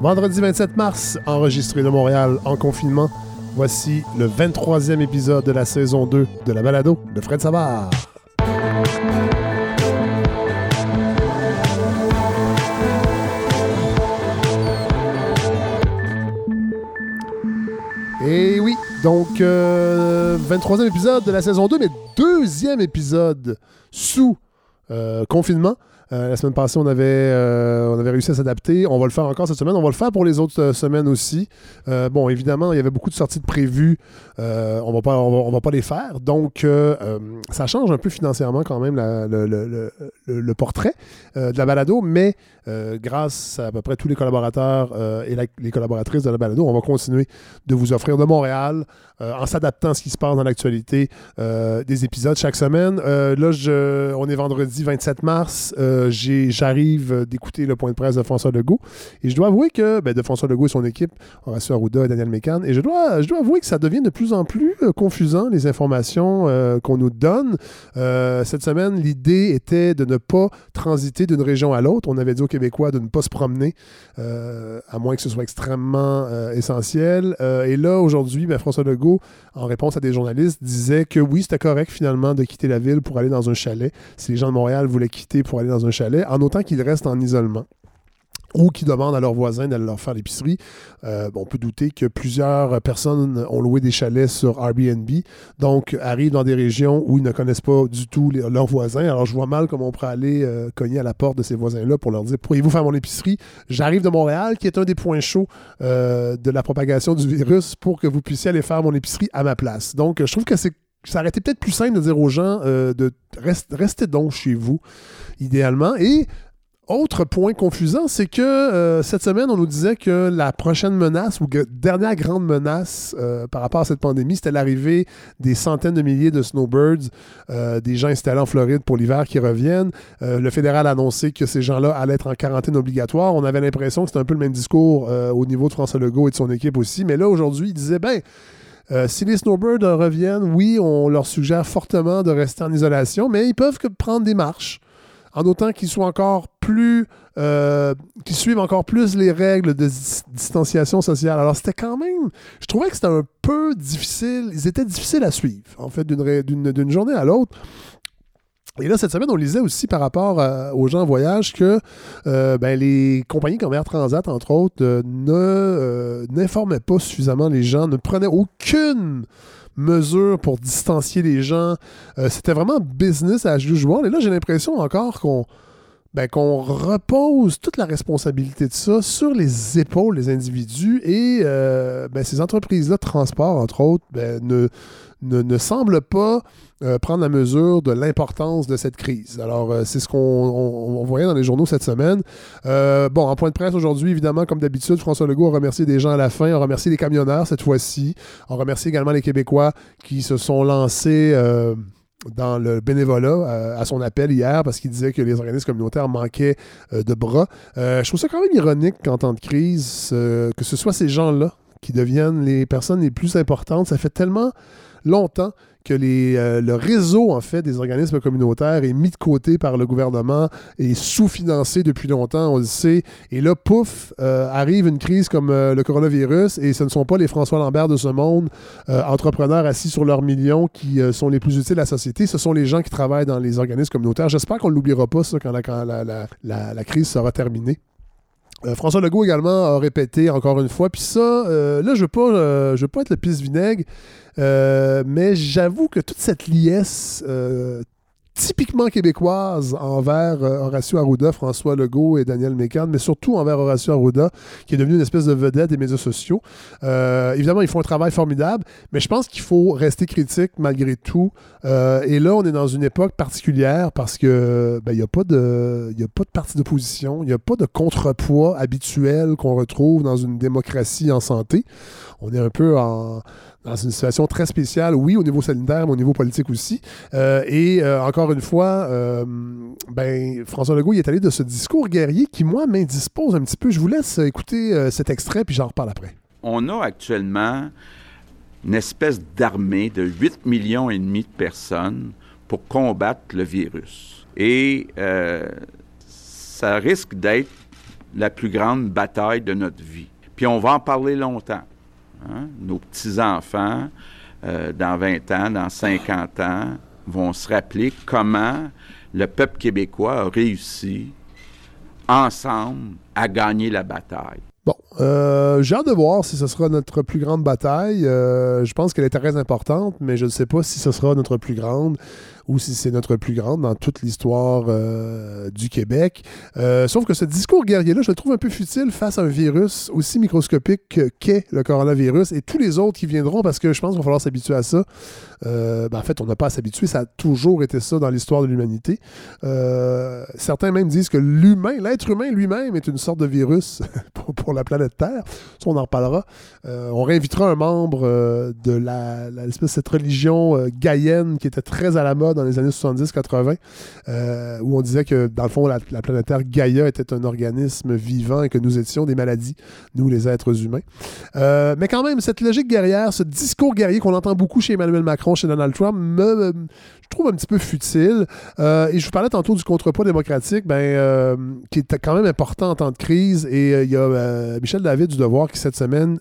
Vendredi 27 mars, enregistré de Montréal en confinement. Voici le 23e épisode de la saison 2 de la balado de Fred Savard. Et oui, donc 23e euh, épisode de la saison 2, mais deuxième épisode sous euh, confinement. Euh, la semaine passée, on avait, euh, on avait réussi à s'adapter. On va le faire encore cette semaine. On va le faire pour les autres euh, semaines aussi. bon, évidemment, il y avait beaucoup de sorties de prévues. on va pas, on va, pas les faire. Donc, ça change un peu financièrement quand même le, portrait de la balado, mais grâce à, à peu près tous les collaborateurs et les collaboratrices de la balado, on va continuer de vous offrir de Montréal en s'adaptant à ce qui se passe dans l'actualité des épisodes chaque semaine. là, je, on est vendredi 27 mars. J'arrive d'écouter le point de presse de François Legault. Et je dois avouer que, ben, de François Legault et son équipe, Horacio Arruda et Daniel Mécan, et je dois, je dois avouer que ça devient de plus en plus euh, confusant, les informations euh, qu'on nous donne. cette semaine, l'idée était de ne pas transiter d'une région à l'autre. On avait dit aux Québécois de ne pas se promener, à moins que ce soit extrêmement essentiel. et là, aujourd'hui, ben, François Legault, en réponse à des journalistes, disait que oui, c'était correct finalement de quitter la ville pour aller dans un chalet. Si les gens de Montréal voulaient quitter pour aller dans un chalet, en autant qu'ils restent en isolement ou qui demandent à leurs voisins d'aller leur faire l'épicerie. Euh, on peut douter que plusieurs personnes ont loué des chalets sur Airbnb, donc arrivent dans des régions où ils ne connaissent pas du tout leurs voisins. Alors je vois mal comment on pourrait aller euh, cogner à la porte de ces voisins-là pour leur dire pourriez-vous faire mon épicerie? J'arrive de Montréal, qui est un des points chauds euh, de la propagation du virus, pour que vous puissiez aller faire mon épicerie à ma place. Donc je trouve que c'est ça aurait été peut-être plus simple de dire aux gens de rester donc chez vous idéalement. Et autre point confusant, c'est que euh, cette semaine, on nous disait que la prochaine menace ou dernière grande menace euh, par rapport à cette pandémie, c'était l'arrivée des centaines de milliers de snowbirds, euh, des gens installés en Floride pour l'hiver qui reviennent. le fédéral a annoncé que ces gens-là allaient être en quarantaine obligatoire. On avait l'impression que c'était un peu le même discours au niveau de François Legault et de son équipe aussi. Mais là, aujourd'hui, il disait, ben, si les snowbirds reviennent, oui, on leur suggère fortement de rester en isolation, mais ils peuvent prendre des marches en autant qu'ils soient encore plus. Euh, qu'ils suivent encore plus les règles de distanciation sociale. Alors, c'était quand même. Je trouvais que c'était un peu difficile. Ils étaient difficiles à suivre, en fait, d'une journée à l'autre. Et là, cette semaine, on lisait aussi par rapport aux gens en voyage que euh, ben, les compagnies comme Air Transat, entre autres, euh, n'informaient pas suffisamment les gens, ne prenaient aucune mesures pour distancier les gens. Euh, c'était vraiment business as usual. Et là, j'ai l'impression encore qu'on ben, qu'on repose toute la responsabilité de ça sur les épaules des individus et euh, ben, ces entreprises-là de transport, entre autres, ben, ne, ne, semblent pas euh, prendre la mesure de l'importance de cette crise. Alors, euh, c'est ce qu'on voyait dans les journaux cette semaine. Euh, bon, en point de presse aujourd'hui, évidemment, comme d'habitude, François Legault a remercié des gens à la fin, a remercié les camionneurs cette fois-ci, a remercié également les Québécois qui se sont lancés dans le bénévolat à, son appel hier parce qu'il disait que les organismes communautaires manquaient de bras. je trouve ça quand même ironique qu'en temps de crise, que ce soit ces gens-là qui deviennent les personnes les plus importantes. Ça fait tellement longtemps que euh, le réseau, en fait, des organismes communautaires est mis de côté par le gouvernement et sous-financé depuis longtemps, on le sait. Et là, pouf, euh, arrive une crise comme euh, le coronavirus et ce ne sont pas les François Lambert de ce monde, entrepreneurs assis sur leurs millions, qui sont les plus utiles à la société. Ce sont les gens qui travaillent dans les organismes communautaires. J'espère qu'on ne l'oubliera pas, ça, quand, la crise sera terminée. Euh, François Legault également a répété encore une fois. Puis ça, euh, là, je ne veux, euh, veux, pas être le pisse vinaigre, mais j'avoue que toute cette liesse typiquement québécoise envers euh, Horacio Arruda, François Legault et Daniel Mécan, mais surtout envers Horacio Arruda, qui est devenu une espèce de vedette des médias sociaux. Euh, évidemment, ils font un travail formidable, mais je pense qu'il faut rester critique malgré tout. Euh, et là, on est dans une époque particulière parce que ben, il n'y a pas de, il a pas de parti d'opposition, il n'y a pas de contrepoids habituel qu'on retrouve dans une démocratie en santé. On est un peu dans une situation très spéciale, oui, au niveau sanitaire, mais au niveau politique aussi. Euh, et euh, encore une fois, euh, ben, François Legault est allé de ce discours guerrier qui, moi, m'indispose un petit peu. Je vous laisse écouter cet extrait, puis j'en reparle après. On a actuellement une espèce d'armée de 8 millions et demi de personnes pour combattre le virus. Et ça risque d'être la plus grande bataille de notre vie. Puis on va en parler longtemps. Hein? Nos petits-enfants, euh, dans 20 ans, dans 50 ans, vont se rappeler comment le peuple québécois a réussi ensemble à gagner la bataille. Bon, euh, j'ai hâte de voir si ce sera notre plus grande bataille. Euh, je pense qu'elle est très importante, mais je ne sais pas si ce sera notre plus grande ou si c'est notre plus grande dans toute l'histoire euh, du Québec. Euh, sauf que ce discours guerrier-là, je le trouve un peu futile face à un virus aussi microscopique qu'est le coronavirus et tous les autres qui viendront parce que je pense qu'il va falloir s'habituer à ça. Euh, ben en fait, on n'a pas à s'habituer, ça a toujours été ça dans l'histoire de l'humanité. certains même disent que l'humain, l'être humain lui-même est une sorte de virus pour, la planète Terre. Ça, on en reparlera. on réinvitera un membre de la, cette religion gaïenne qui était très à la mode dans les années 70-80, euh, où on disait que, dans le fond, la, planète Terre Gaïa était un organisme vivant et que nous étions des maladies, nous, les êtres humains. Euh, mais quand même, cette logique guerrière, ce discours guerrier qu'on entend beaucoup chez Emmanuel Macron, chez Donald Trump, me, je trouve un petit peu futile. Euh, et je vous parlais tantôt du contrepoids démocratique, ben, qui est quand même important en temps de crise. Et il y a Michel David du Devoir qui, cette semaine,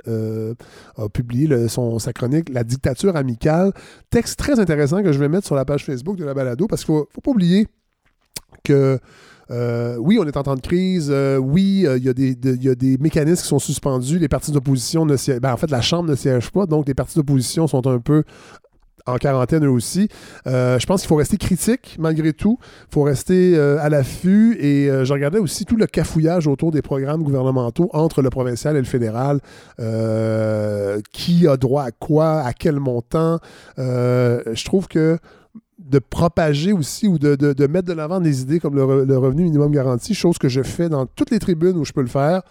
a publié son, sa chronique La dictature amicale. Texte très intéressant que je vais mettre sur la page Facebook de la balado parce qu'il ne faut, pas oublier que euh, oui, on est en temps de crise. Euh, oui, euh, il y, a des mécanismes qui sont suspendus. Les partis d'opposition ne siègent. Ben, en fait, la Chambre ne siège pas. Donc, les partis d'opposition sont un peu en quarantaine eux aussi. je pense qu'il faut rester critique malgré tout. Il faut rester à l'affût. Et je regardais aussi tout le cafouillage autour des programmes gouvernementaux entre le provincial et le fédéral. qui a droit à quoi, à quel montant? je trouve que de propager aussi ou de, mettre de l'avant des idées comme le, revenu minimum garanti, chose que je fais dans toutes les tribunes où je peux le faire.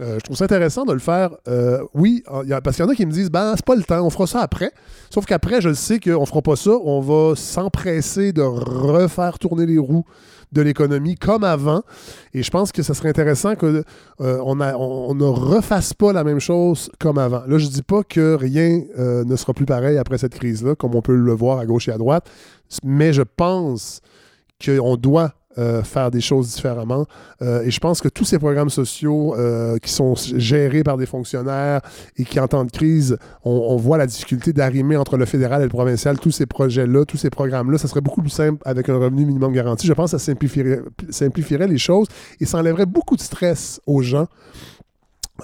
Euh, je trouve ça intéressant de le faire. Euh, oui, parce qu'il y en a qui me disent, ben, c'est pas le temps, on fera ça après. Sauf qu'après, je sais qu'on fera pas ça. On va s'empresser de refaire tourner les roues de l'économie comme avant. Et je pense que ce serait intéressant qu'on euh, on, ne refasse pas la même chose comme avant. Là, je dis pas que rien euh, ne sera plus pareil après cette crise-là, comme on peut le voir à gauche et à droite, mais je pense qu'on doit euh, faire des choses différemment. Euh, et je pense que tous ces programmes sociaux euh, qui sont gérés par des fonctionnaires et qui, en temps de crise, on, voit la difficulté d'arrimer entre le fédéral et le provincial, tous ces projets-là, tous ces programmes-là, ça serait beaucoup plus simple avec un revenu minimum garanti. Je pense que ça simplifierait, simplifierait les choses et ça enlèverait beaucoup de stress aux gens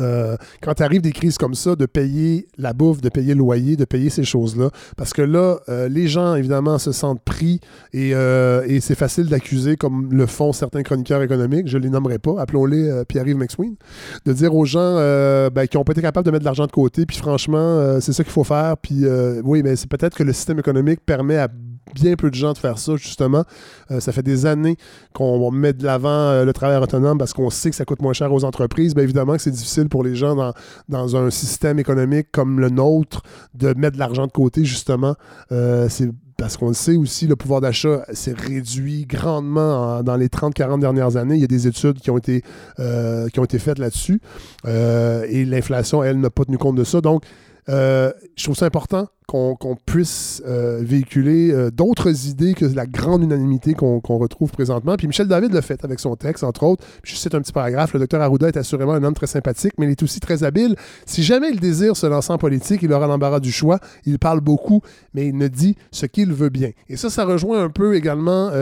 euh, quand tu arrives des crises comme ça, de payer la bouffe, de payer le loyer, de payer ces choses-là. Parce que là, euh, les gens, évidemment, se sentent pris et, euh, et c'est facile d'accuser, comme le font certains chroniqueurs économiques, je les nommerai pas, appelons-les Pierre-Yves McSween, de dire aux gens ben, qui n'ont pas été capables de mettre de l'argent de côté, puis franchement, c'est ça qu'il faut faire, puis oui, mais c'est peut-être que le système économique permet à bien peu de gens de faire ça, justement. Euh, ça fait des années qu'on met de l'avant euh, le travail autonome parce qu'on sait que ça coûte moins cher aux entreprises. Bien évidemment que c'est difficile pour les gens dans, dans, un système économique comme le nôtre de mettre de l'argent de côté, justement. Euh, c'est parce qu'on le sait aussi, le pouvoir d'achat s'est réduit grandement dans les 30-40 dernières années. Il y a des études qui ont été, qui ont été faites là-dessus. et l'inflation, elle, n'a pas tenu compte de ça. Donc, euh, je trouve ça important qu'on puisse euh, véhiculer euh, d'autres idées que la grande unanimité qu'on retrouve présentement. Puis Michel David l'a fait avec son texte, entre autres. je cite un petit paragraphe. Le docteur Arruda est assurément un homme très sympathique, mais il est aussi très habile. Si jamais il désire se lancer en politique, il aura l'embarras du choix. Il parle beaucoup, mais il ne dit ce qu'il veut bien. Et ça, ça rejoint un peu également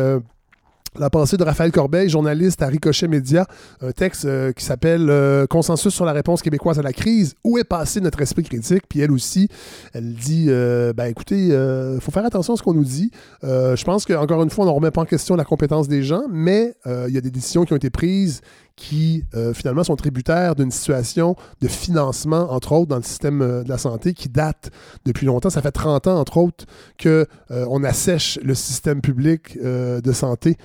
la pensée de Raphaël Corbeil, journaliste à Ricochet Média, un texte euh, qui s'appelle euh, Consensus sur la réponse québécoise à la crise. Où est passé notre esprit critique? Puis elle aussi, elle dit euh, ben écoutez, il faut faire attention à ce qu'on nous dit. je pense qu'encore une fois, on ne remet pas en question la compétence des gens, mais il y a des décisions qui ont été prises qui euh, finalement sont tributaires d'une situation de financement, entre autres, dans le système euh, de la santé qui date depuis longtemps. Ça fait 30 ans, entre autres, qu'on euh, on assèche le système public de santé,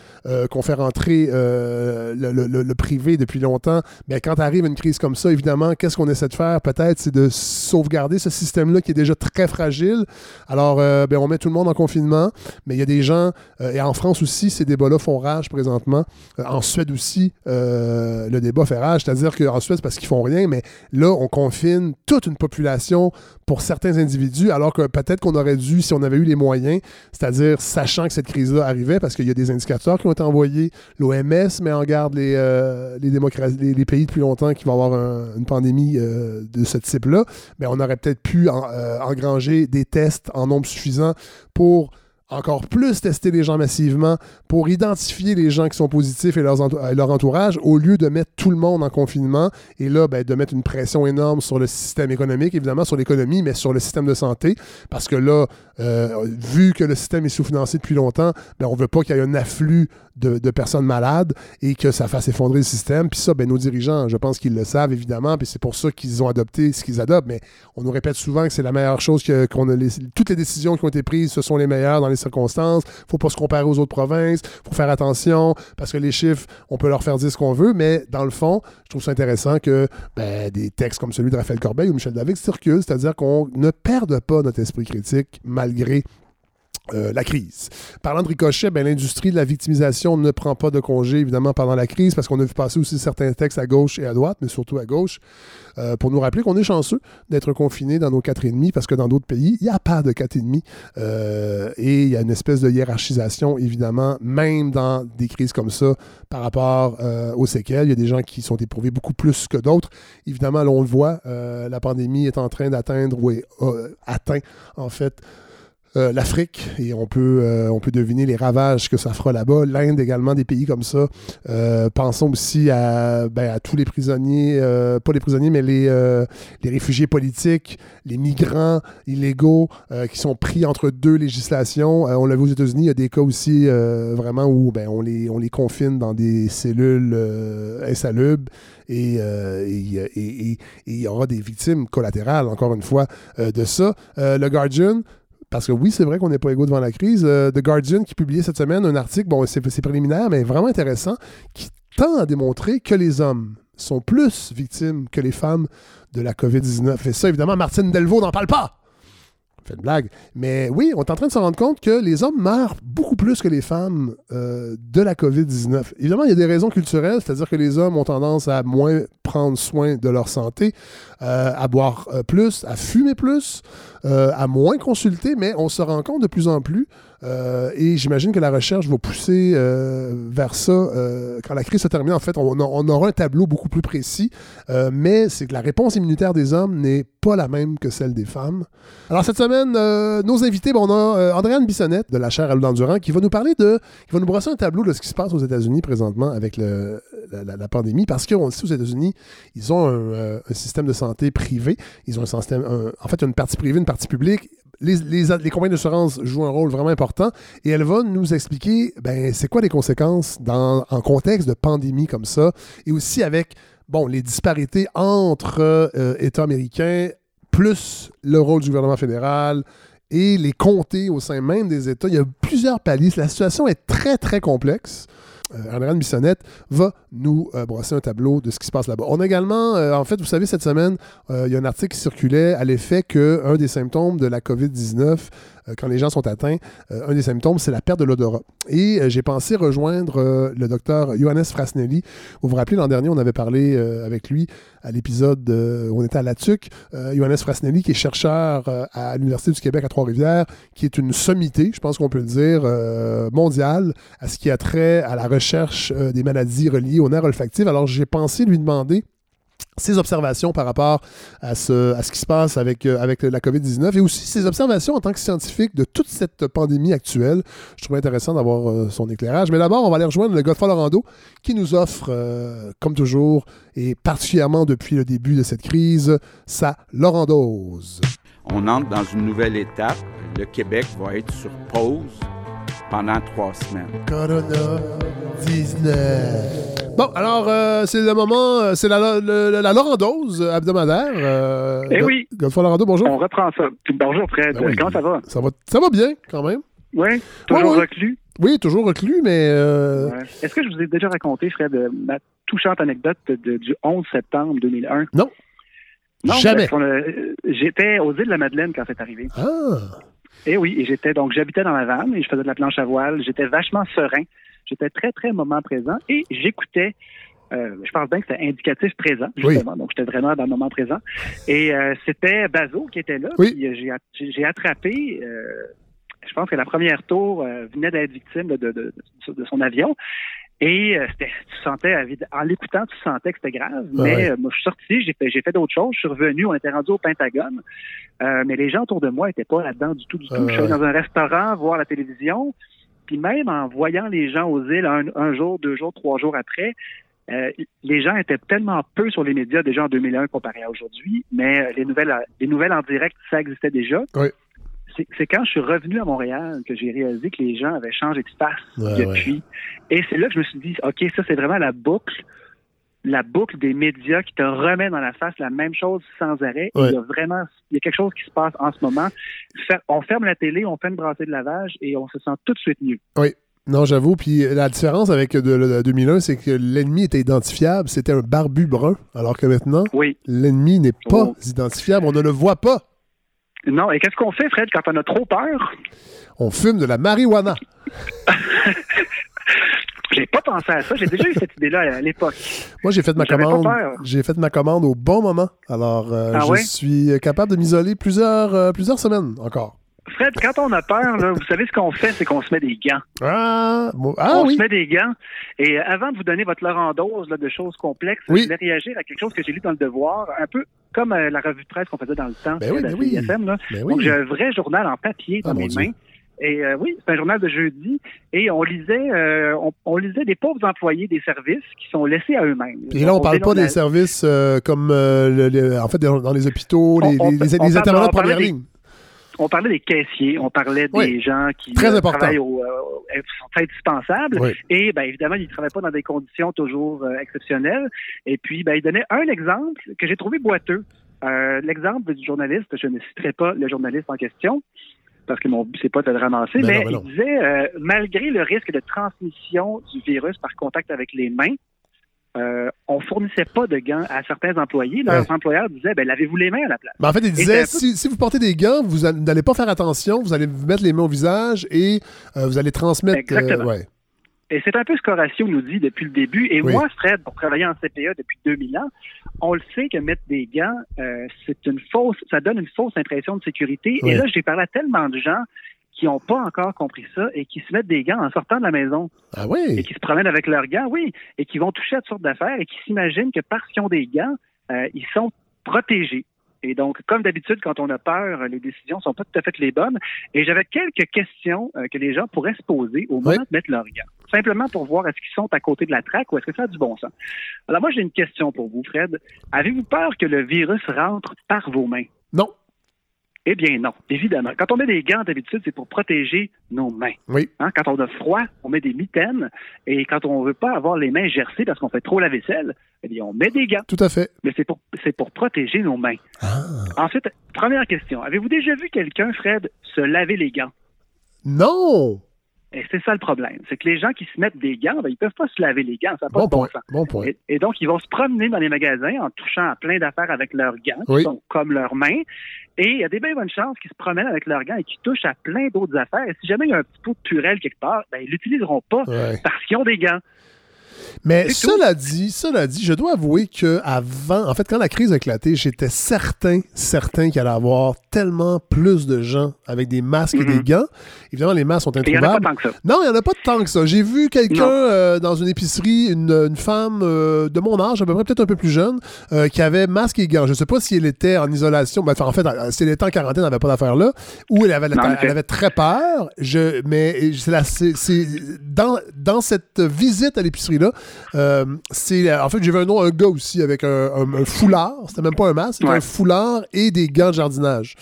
qu'on fait rentrer le, privé depuis longtemps. Mais quand arrive une crise comme ça, évidemment, qu'est-ce qu'on essaie de faire? Peut-être, c'est de sauvegarder ce système-là qui est déjà très fragile. Alors, ben, on met tout le monde en confinement, mais il y a des gens, et en France aussi, ces débats-là font rage présentement. en Suède aussi, le débat fait rage, c'est-à-dire qu'en Suède, parce qu'ils font rien, mais là, on confine toute une population pour certains individus, alors que peut-être qu'on aurait dû, si on avait eu les moyens, c'est-à-dire sachant que cette crise-là arrivait, parce qu'il y a des indicateurs qui ont été envoyés, l'OMS met en garde les, les, les, pays depuis longtemps qui vont avoir une pandémie de ce type-là, mais on aurait peut-être pu engranger des tests en nombre suffisant pour encore plus tester les gens massivement pour identifier les gens qui sont positifs et, leur entourage au lieu de mettre tout le monde en confinement et là, ben, de mettre une pression énorme sur le système économique, évidemment sur l'économie, mais sur le système de santé. Parce que là, euh, vu que le système est sous-financé depuis longtemps, ben, on ne veut pas qu'il y ait un afflux de, personnes malades et que ça fasse effondrer le système. Puis ça, ben, nos dirigeants, je pense qu'ils le savent, évidemment, puis c'est pour ça qu'ils ont adopté ce qu'ils adoptent. Mais on nous répète souvent que c'est la meilleure chose que, toutes les décisions qui ont été prises, ce sont les meilleures dans les circonstances. Il faut pas se comparer aux autres provinces. Il faut faire attention parce que les chiffres, on peut leur faire dire ce qu'on veut, mais dans le fond, je trouve ça intéressant que ben, des textes comme celui de Raphaël Corbeil ou Michel David circulent, c'est-à-dire qu'on ne perde pas notre esprit critique malgré euh, la crise. Parlant de ricochet, ben, l'industrie de la victimisation ne prend pas de congé, évidemment, pendant la crise, parce qu'on a vu passer aussi certains textes à gauche et à droite, mais surtout à gauche, euh, pour nous rappeler qu'on est chanceux d'être confinés dans nos quatre et demi, parce que dans d'autres pays, il n'y a pas de quatre et demi. Euh, et il y a une espèce de hiérarchisation, évidemment, même dans des crises comme ça, par rapport aux séquelles. Il y a des gens qui sont éprouvés beaucoup plus que d'autres. Évidemment, on le voit, la pandémie est en train d'atteindre, ou est atteint, en fait, euh, l'Afrique et on peut, euh, on peut deviner les ravages que ça fera là-bas. L'Inde également, des pays comme ça. Euh, pensons aussi à, ben, à tous les prisonniers, pas les prisonniers, mais les, les réfugiés politiques, les migrants illégaux qui sont pris entre deux législations. on l'a vu aux États-Unis, il y a des cas aussi vraiment où ben, on, les, on les confine dans des cellules insalubres et il y aura des victimes collatérales, encore une fois, de ça. le Guardian, parce que oui, c'est vrai qu'on n'est pas égaux devant la crise. Euh, The Guardian qui publiait cette semaine un article, bon, c'est préliminaire, mais vraiment intéressant, qui tend à démontrer que les hommes sont plus victimes que les femmes de la COVID-19. Et ça, évidemment, Martine Delvaux n'en parle pas fait une blague. Mais oui, on est en train de se rendre compte que les hommes meurent beaucoup plus que les femmes euh, de la COVID-19. Évidemment, il y a des raisons culturelles, c'est-à-dire que les hommes ont tendance à moins prendre soin de leur santé, euh, à boire euh, plus, à fumer plus, à moins consulter, mais on se rend compte de plus en plus euh, et j'imagine que la recherche va pousser euh, vers ça. Euh, quand la crise se termine, en fait, on, aura un tableau beaucoup plus précis, mais c'est que la réponse immunitaire des hommes n'est pas la même que celle des femmes. Alors cette semaine, nos invités, on a Andréane Bissonnette de la chaire Alou Durand qui va nous parler de, qui va nous brosser un tableau de ce qui se passe aux États-Unis présentement avec la, pandémie, parce qu'on le sait aux États-Unis, ils ont un, système de santé privé, ils ont un système, en fait, une partie privée, une partie publique les, les, compagnies d'assurance jouent un rôle vraiment important et elle va nous expliquer ben, c'est quoi les conséquences dans, en contexte de pandémie comme ça et aussi avec bon, les disparités entre euh, États américains plus le rôle du gouvernement fédéral et les comtés au sein même des États. Il y a plusieurs paliers. La situation est très, très complexe euh, Bissonnette va nous euh, brosser un tableau de ce qui se passe là-bas. On a également, euh, en fait, vous savez, cette semaine, il y a un article qui circulait à l'effet qu'un des symptômes de la COVID-19 euh, quand les gens sont atteints, euh, un des symptômes, c'est la perte de l'odorat. Et euh, j'ai pensé rejoindre le docteur Johannes Frasnelli. Vous vous rappelez, l'an dernier, on avait parlé avec lui à l'épisode où on était à La Tuque. Johannes Frasnelli, qui est chercheur à l'Université du Québec à Trois-Rivières, qui est une sommité, je pense qu'on peut le dire, mondiale, à ce qui a trait à la recherche des maladies reliées aux nerfs olfactifs. Alors, j'ai pensé lui demander ses observations par rapport à ce, à ce qui se passe avec, euh, avec la COVID-19 et aussi ses observations en tant que scientifique de toute cette pandémie actuelle. Je trouve intéressant d'avoir euh, son éclairage. Mais d'abord, on va aller rejoindre le Godfrey Lorando qui nous offre, euh, comme toujours, et particulièrement depuis le début de cette crise, sa Lorandose. On entre dans une nouvelle étape. Le Québec va être sur pause pendant trois semaines. Corona 19. Bon, alors, euh, c'est le moment, euh, c'est la, la, la, Lorandose hebdomadaire. Euh, eh oui. Godefroy bonjour. On reprend ça. Bonjour, Fred. Ben Comment ça va? ça va? Ça va bien, quand même. Oui, toujours reclus? Oui, toujours reclus, mais... Est-ce que je vous ai déjà raconté, Fred, ma touchante anecdote du 11 septembre 2001? Non. Non, Jamais. J'étais aux îles de la Madeleine quand c'est arrivé. Ah. Et eh oui, et j'étais donc j'habitais dans la vanne et je faisais de la planche à voile. J'étais vachement serein. J'étais très très moment présent et j'écoutais Euh, je pense bien que c'était indicatif présent, justement. Donc, j'étais vraiment dans le moment présent. Et euh, c'était Bazo qui était là. Oui. Puis j'ai attrapé. je pense que la première tour venait d'être victime de, de, de, de, son avion. Et tu sentais, en l'écoutant, tu sentais que c'était grave. mais moi, je suis sorti, j'ai fait, j'ai fait d'autres choses. Je suis revenu, on était rendu au Pentagone. mais les gens autour de moi n'étaient pas là-dedans du tout, du tout. je suis allé dans un restaurant voir la télévision. Puis même en voyant les gens aux îles un, jour, deux jours, trois jours après, euh, les gens étaient tellement peu sur les médias déjà en 2001 comparé à aujourd'hui, mais euh, les nouvelles, les nouvelles en direct, ça existait déjà. Oui. C'est quand je suis revenu à Montréal que j'ai réalisé que les gens avaient changé de face depuis. Et c'est là que je me suis dit, OK, ça, c'est vraiment la boucle la boucle des médias qui te remet dans la face la même chose sans arrêt. Il y a vraiment il y a quelque chose qui se passe en ce moment. on ferme la télé, on fait une brassée de lavage et on se sent tout de suite mieux. Oui. Non, j'avoue. Puis la différence avec de, 2001, c'est que l'ennemi était identifiable. C'était un barbu brun. Alors que maintenant, oui. l'ennemi n'est pas oh. identifiable. On ne le voit pas. Non. Et qu'est-ce qu'on fait, Fred, quand on a trop peur? On fume de la marijuana. J'ai pas pensé à ça. J'ai déjà eu cette idée-là à l'époque. Moi, j'ai fait ma commande. J'ai fait ma commande au bon moment. Alors, euh, ah je suis capable de m'isoler plusieurs, euh, plusieurs semaines encore. Fred, quand on a peur, vous savez ce qu'on fait, c'est qu'on se met des gants. Ah, ah on se met des gants. Et euh, avant de vous donner votre Laurent là, de choses complexes, je voulais réagir à quelque chose que j'ai lu dans le Devoir, un peu comme la revue de presse qu'on faisait dans le temps ben oui, la ben Là. Ben Donc, j'ai un vrai journal en papier dans ah, mes mains. Et euh, oui, c'est un journal de jeudi. Et on lisait, euh, on, lisait des pauvres employés des services qui sont laissés à eux-mêmes. Et là, on, parle pas des services euh, comme, en fait, dans les hôpitaux, les, les, intervenants de première ligne. On parlait des caissiers, on parlait des gens qui travaillent au, sont indispensables. Et bien évidemment, ils ne travaillent pas dans des conditions toujours exceptionnelles. Et puis, ben, il donnait un exemple que j'ai trouvé boiteux. L'exemple du journaliste, je ne citerai pas le journaliste en question, parce que mon but, c'est pas de le ramasser, mais, il disait, euh, malgré le risque de transmission du virus par contact avec les mains, euh, on fournissait pas de gants à certains employés. Leurs employeurs disaient, ben, lavez-vous les mains à la place. Ben, en fait, ils disaient, si, vous portez des gants, vous n'allez pas faire attention, vous allez vous mettre les mains au visage et euh, vous allez transmettre. Exactement. Et c'est un peu ce qu'Horatio nous dit depuis le début. Et moi, Fred, pour travailler en CPA depuis 2000 ans, on le sait que mettre des gants, euh, c'est une fausse, ça donne une fausse impression de sécurité. Et là, j'ai parlé à tellement de gens qui n'ont pas encore compris ça et qui se mettent des gants en sortant de la maison. Ah oui? Et qui se promènent avec leurs gants, oui, et qui vont toucher à toutes sortes d'affaires et qui s'imaginent que parce qu'ils ont des gants, euh, ils sont protégés. Et donc, comme d'habitude, quand on a peur, les décisions sont pas tout à fait les bonnes. Et j'avais quelques questions euh, que les gens pourraient se poser au moment de mettre leur gants. Simplement pour voir est-ce qu'ils sont à côté de la traque ou est-ce que ça a du bon sens. Alors moi, j'ai une question pour vous, Fred. Avez-vous peur que le virus rentre par vos mains? Non. Eh bien, non, évidemment. Quand on met des gants, d'habitude, c'est pour protéger nos mains. Oui. Hein, quand on a froid, on met des mitaines. Et quand on ne veut pas avoir les mains gercées parce qu'on fait trop la vaisselle, eh bien, on met des gants. Tout à fait. Mais c'est pour, c'est pour protéger nos mains. Ah. Ensuite, première question. Avez-vous déjà vu quelqu'un, Fred, se laver les gants? Non! Et c'est ça le problème. C'est que les gens qui se mettent des gants, ben, ils peuvent pas se laver les gants. Ça n'a pas bon de bon point, Bon point. Et, donc, ils vont se promener dans les magasins en touchant à plein d'affaires avec leurs gants, qui sont comme leurs mains. Et il y a des bien bonnes chances qu'ils se promènent avec leurs gants et qu'ils touchent à plein d'autres affaires. Et si jamais il y a un petit pot de purelle quelque part, ben, ils l'utiliseront pas parce qu'ils ont des gants. Mais cela dit, cela dit, je dois avouer que avant, en fait, quand la crise a éclaté, j'étais certain, certain qu'il allait y avoir tellement plus de gens avec des masques et des mhm. gants. Évidemment, les masques sont introuvables. Il n'y en a pas tant que ça. Non, il n'y en a pas tant que ça. J'ai vu quelqu'un euh, dans une épicerie, une, femme euh, de mon âge, à peu près peut-être un peu plus jeune, euh, qui avait masque et gants. Je ne sais pas si elle était en isolation, ben, en fait, si elle était en quarantaine, elle n'avait pas d'affaire là, ou elle avait, elle avait très peur. Je, mais c'est dans, dans cette visite à l'épicerie-là, euh, c'est en fait j'ai vu un nom un gars aussi avec un, foulard. C'était même pas un masque un foulard et des gants de jardinage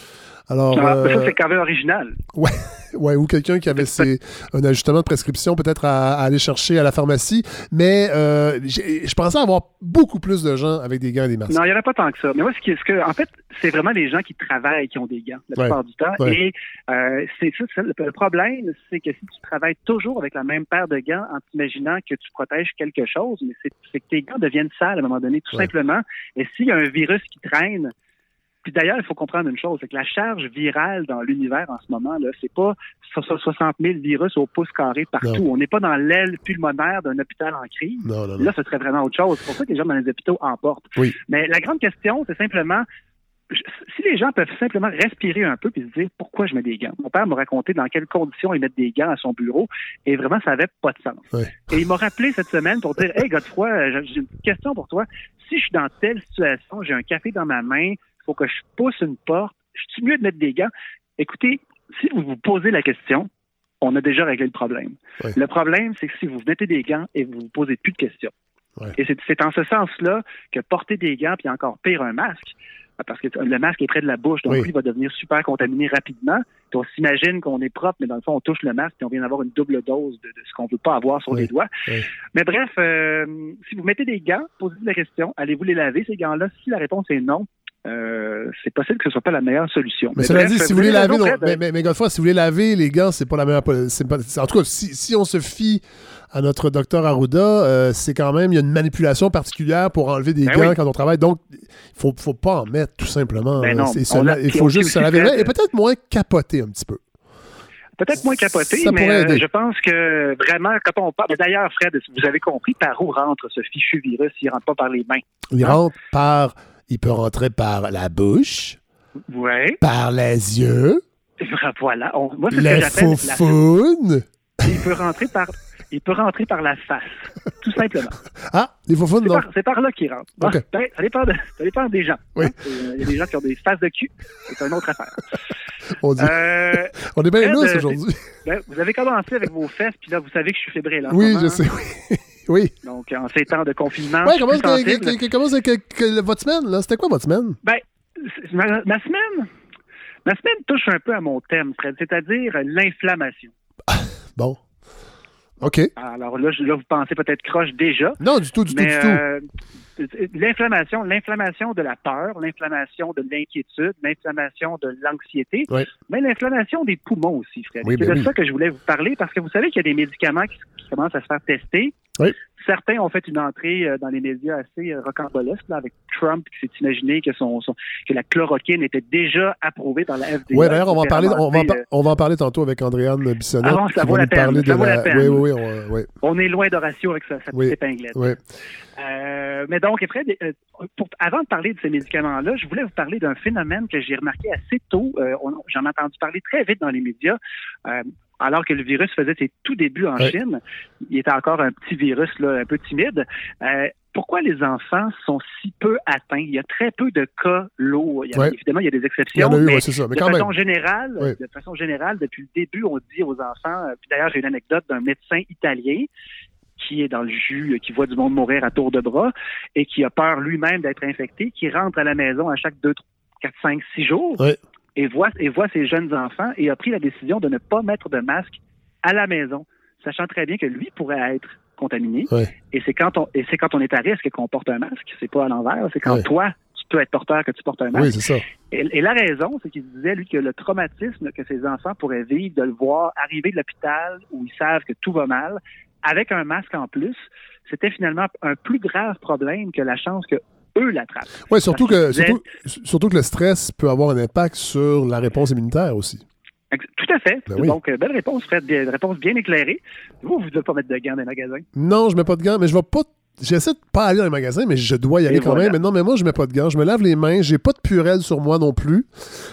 alors ah, ça c'est quand même original ouais ouais, ou quelqu'un qui avait ses, un ajustement de prescription peut-être à, aller chercher à la pharmacie. Mais euh, je pensais avoir beaucoup plus de gens avec des gants et des masques. Non, il n'y en a pas tant que ça. Mais moi, ce, qui, ce que, en fait, c'est vraiment les gens qui travaillent qui ont des gants la plupart du temps. Et euh, c'est ça, le problème, c'est que si tu travailles toujours avec la même paire de gants en t'imaginant que tu protèges quelque chose, mais c'est que tes gants deviennent sales à un moment donné, tout simplement. Et s'il y a un virus qui traîne, Puis d'ailleurs, il faut comprendre une chose, c'est que la charge virale dans l'univers en ce moment, là, c'est pas 60 000 virus au pouce carré partout. On n'est pas dans l'aile pulmonaire d'un hôpital en crise. Là, ce serait vraiment autre chose. C'est pour ça que les gens dans les hôpitaux emportent. Oui. Mais la grande question, c'est simplement si les gens peuvent simplement respirer un peu et se dire pourquoi je mets des gants? Mon père m'a raconté dans quelles conditions il met des gants à son bureau et vraiment ça n'avait pas de sens. Et il m'a rappelé cette semaine pour dire Hey Godefroy, j'ai une question pour toi. Si je suis dans telle situation, j'ai un café dans ma main, faut que je pousse une porte, je suis mieux de mettre des gants. Écoutez, si vous vous posez la question, on a déjà réglé le problème. Le problème, c'est que si vous mettez des gants et vous vous posez plus de questions. Et c'est en ce sens-là que porter des gants, puis encore pire, un masque, parce que le masque est près de la bouche, donc lui, il va devenir super contaminé rapidement. on s'imagine qu'on est propre, mais dans le fond, on touche le masque et on vient d'avoir une double dose de, ce qu'on ne veut pas avoir sur les doigts. Mais bref, euh, si vous mettez des gants, posez-vous la question, allez-vous les laver, ces gants-là? Si la réponse est non, euh, c'est possible que ce soit pas la meilleure solution. Mais, cela dit, si vous voulez laver, mais, mais, mais, si vous voulez laver les gants, c'est pas la meilleure. Pas, en tout cas, si, si, on se fie à notre docteur Arruda, euh, c'est quand même, il y a une manipulation particulière pour enlever des ben gants quand on travaille. Donc, il faut, faut pas en mettre, tout simplement. Ben il faut juste se laver et peut-être moins capoter un petit peu. Peut-être moins capoter, mais euh, je pense que vraiment, quand on parle. D'ailleurs, Fred, vous avez compris par où rentre ce fichu virus, il ne rentre pas par les mains. Il rentre par il peut rentrer par la bouche. Par les yeux. Voilà. moi, c'est ce Il peut rentrer par il peut rentrer par la face, tout simplement. Ah, les faufounes, non. C'est par, là qu'il rentre. Ben, ça, dépend des gens. Oui. Hein. Il y a des gens qui ont des faces de cul. C'est une autre affaire. On, dit... euh, On est bien loose aujourd'hui. Ben, vous avez commencé avec vos fesses, puis là, vous savez que je suis fébrile. Hein, oui, je sais, oui. Oui. Donc, en ces temps de confinement. Oui, comment que, votre semaine, là? C'était quoi votre semaine? Ben, ma, semaine. Ma semaine touche un peu à mon thème, Fred, c'est-à-dire l'inflammation. bon. OK. Alors là, là vous pensez peut-être croche déjà. Non, du tout, du tout, du tout. Euh, l'inflammation, l'inflammation de la peur, l'inflammation de l'inquiétude, l'inflammation de l'anxiété, mais l'inflammation des poumons aussi, Fred. c'est ben de ça que je voulais vous parler parce que vous savez qu'il y a des médicaments qui, commencent à se faire tester. Certains ont fait une entrée euh, dans les médias assez euh, rocambolesque avec Trump qui s'est imaginé que son, que la chloroquine était déjà approuvée dans la FDA. Oui, d'ailleurs, on va en parler, on va, euh, on va en parler tantôt avec Andréane Bissonnette. Ça vaut la peine. La peine. Oui, oui, oui, on, est loin d'Horatio avec sa, sa petite épinglette. Oui. mais donc, Fred, avant de parler de ces médicaments-là, je voulais vous parler d'un phénomène que j'ai remarqué assez tôt. J'en ai entendu parler très vite dans les médias alors que le virus faisait ses tout débuts en Chine, il était encore un petit virus là, un peu timide. Euh, pourquoi les enfants sont si peu atteints? Il y a très peu de cas lourds. Évidemment, il y a des exceptions. mais, de, façon générale, de façon générale, depuis le début, on dit aux enfants, euh, puis d'ailleurs, j'ai une anecdote d'un médecin italien qui est dans le jus, qui voit du monde mourir à tour de bras et qui a peur lui-même d'être infecté, qui rentre à la maison à chaque deux, quatre, cinq, six jours et voit, et voit ses jeunes enfants et a pris la décision de ne pas mettre de masque à la maison, sachant très bien que lui pourrait être contaminé. Et c'est quand on et c'est quand on est à risque qu'on porte un masque. C'est pas à l'envers. C'est quand toi tu peux être porteur que tu portes un masque. Oui, c'est ça. Et, la raison, c'est qu'il disait lui que le traumatisme que ses enfants pourraient vivre de le voir arriver de l'hôpital où ils savent que tout va mal avec un masque en plus, c'était finalement un plus grave problème que la chance que eux l'attrapent. Oui, surtout que, surtout, que le stress peut avoir un impact sur la réponse immunitaire aussi. Tout à fait. Ben Donc, euh, belle réponse, Fred. Réponse bien éclairée. Vous, vous ne devez pas mettre de gants dans les magasins? Non, je ne mets pas de gants, mais je ne vais pas J'essaie de pas aller dans les magasins, mais je dois y aller quand même. Mais non, mais moi, je mets pas de gants. Je me lave les mains. J'ai pas de purelle sur moi non plus.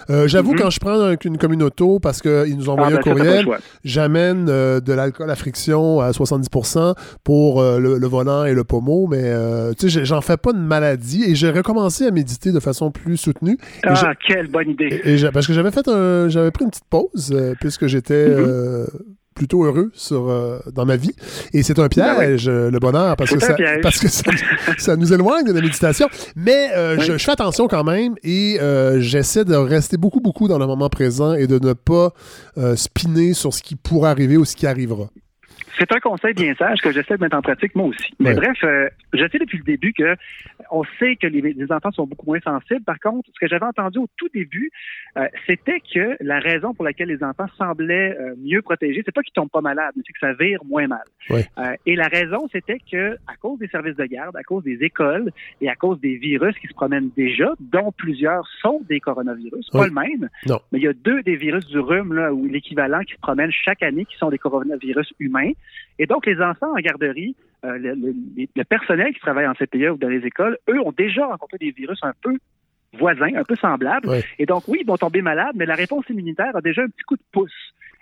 Euh, j'avoue, mm-hmm. quand je prends une commune auto, parce qu'ils nous ont envoyé ah, un ben, courriel, j'amène euh, de l'alcool à friction à 70% pour euh, le, volant et le pommeau. Mais tu sais, j'en fais pas de maladie. Et j'ai recommencé à méditer de façon plus soutenue. Ah, quelle bonne idée! parce que j'avais fait un, j'avais pris une petite pause, puisque j'étais mm-hmm plutôt heureux sur, euh, dans ma vie. Et c'est un piège, euh, le bonheur, parce que, ça, parce que ça, nous éloigne de la méditation. Mais euh, je, fais attention quand même et j'essaie de rester beaucoup, beaucoup dans le moment présent et de ne pas spinner sur ce qui pourrait arriver ou ce qui arrivera. C'est un conseil bien sage que j'essaie de mettre en pratique moi aussi. Mais bref, je sais depuis le début que on sait que les, enfants sont beaucoup moins sensibles. Par contre, ce que j'avais entendu au tout début, euh, c'était que la raison pour laquelle les enfants semblaient euh, mieux protégés, c'est pas qu'ils tombent pas malades, mais c'est que ça vire moins mal. Euh, et la raison, c'était que à cause des services de garde, à cause des écoles et à cause des virus qui se promènent déjà, dont plusieurs sont des coronavirus, pas le même, mais il y a deux des virus du rhume là, ou l'équivalent qui se promènent chaque année, qui sont des coronavirus humains. Et donc les enfants en garderie euh, le, personnel qui travaille en CPE ou dans les écoles, eux ont déjà rencontré des virus un peu voisins, un peu semblables. Et donc, oui, ils vont tomber malades, mais la réponse immunitaire a déjà un petit coup de pouce.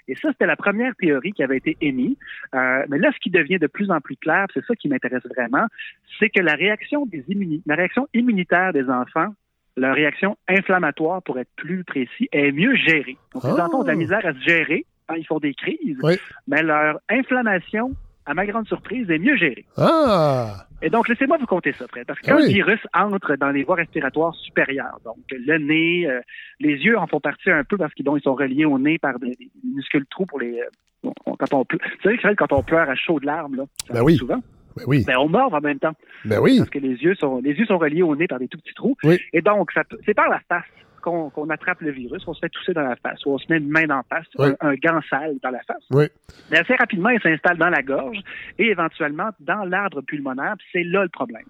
Et ça, c'était la première théorie qui avait été émise. Euh, mais là, ce qui devient de plus en plus clair, c'est ça qui m'intéresse vraiment, c'est que la réaction, des la réaction immunitaire des enfants, leur réaction inflammatoire, pour être plus précis, est mieux gérée. Donc, les ah! enfants ont de la misère à se gérer quand ils font des crises, mais leur inflammation à ma grande surprise, est mieux géré. Ah! Et donc, laissez-moi vous compter ça, Fred. Parce que ah quand virus entre dans les voies respiratoires supérieures, donc le nez, euh, les yeux en font partie un peu parce qu'ils sont reliés au nez par des, muscles trous pour les. Euh, quand on pleure. Vous savez que quand on pleure à chaud de larmes, là, ça ben oui. souvent. Ben oui. Ben, on mord en même temps. Ben oui. Parce que les yeux sont, les yeux sont reliés au nez par des tout petits trous. Oui. Et donc, c'est par la face qu'on attrape le virus, on se fait tousser dans la face, ou on se met une main dans la face, un, gant sale dans la face. Oui. Mais assez rapidement, il s'installe dans la gorge et éventuellement dans l'arbre pulmonaire. C'est là le problème.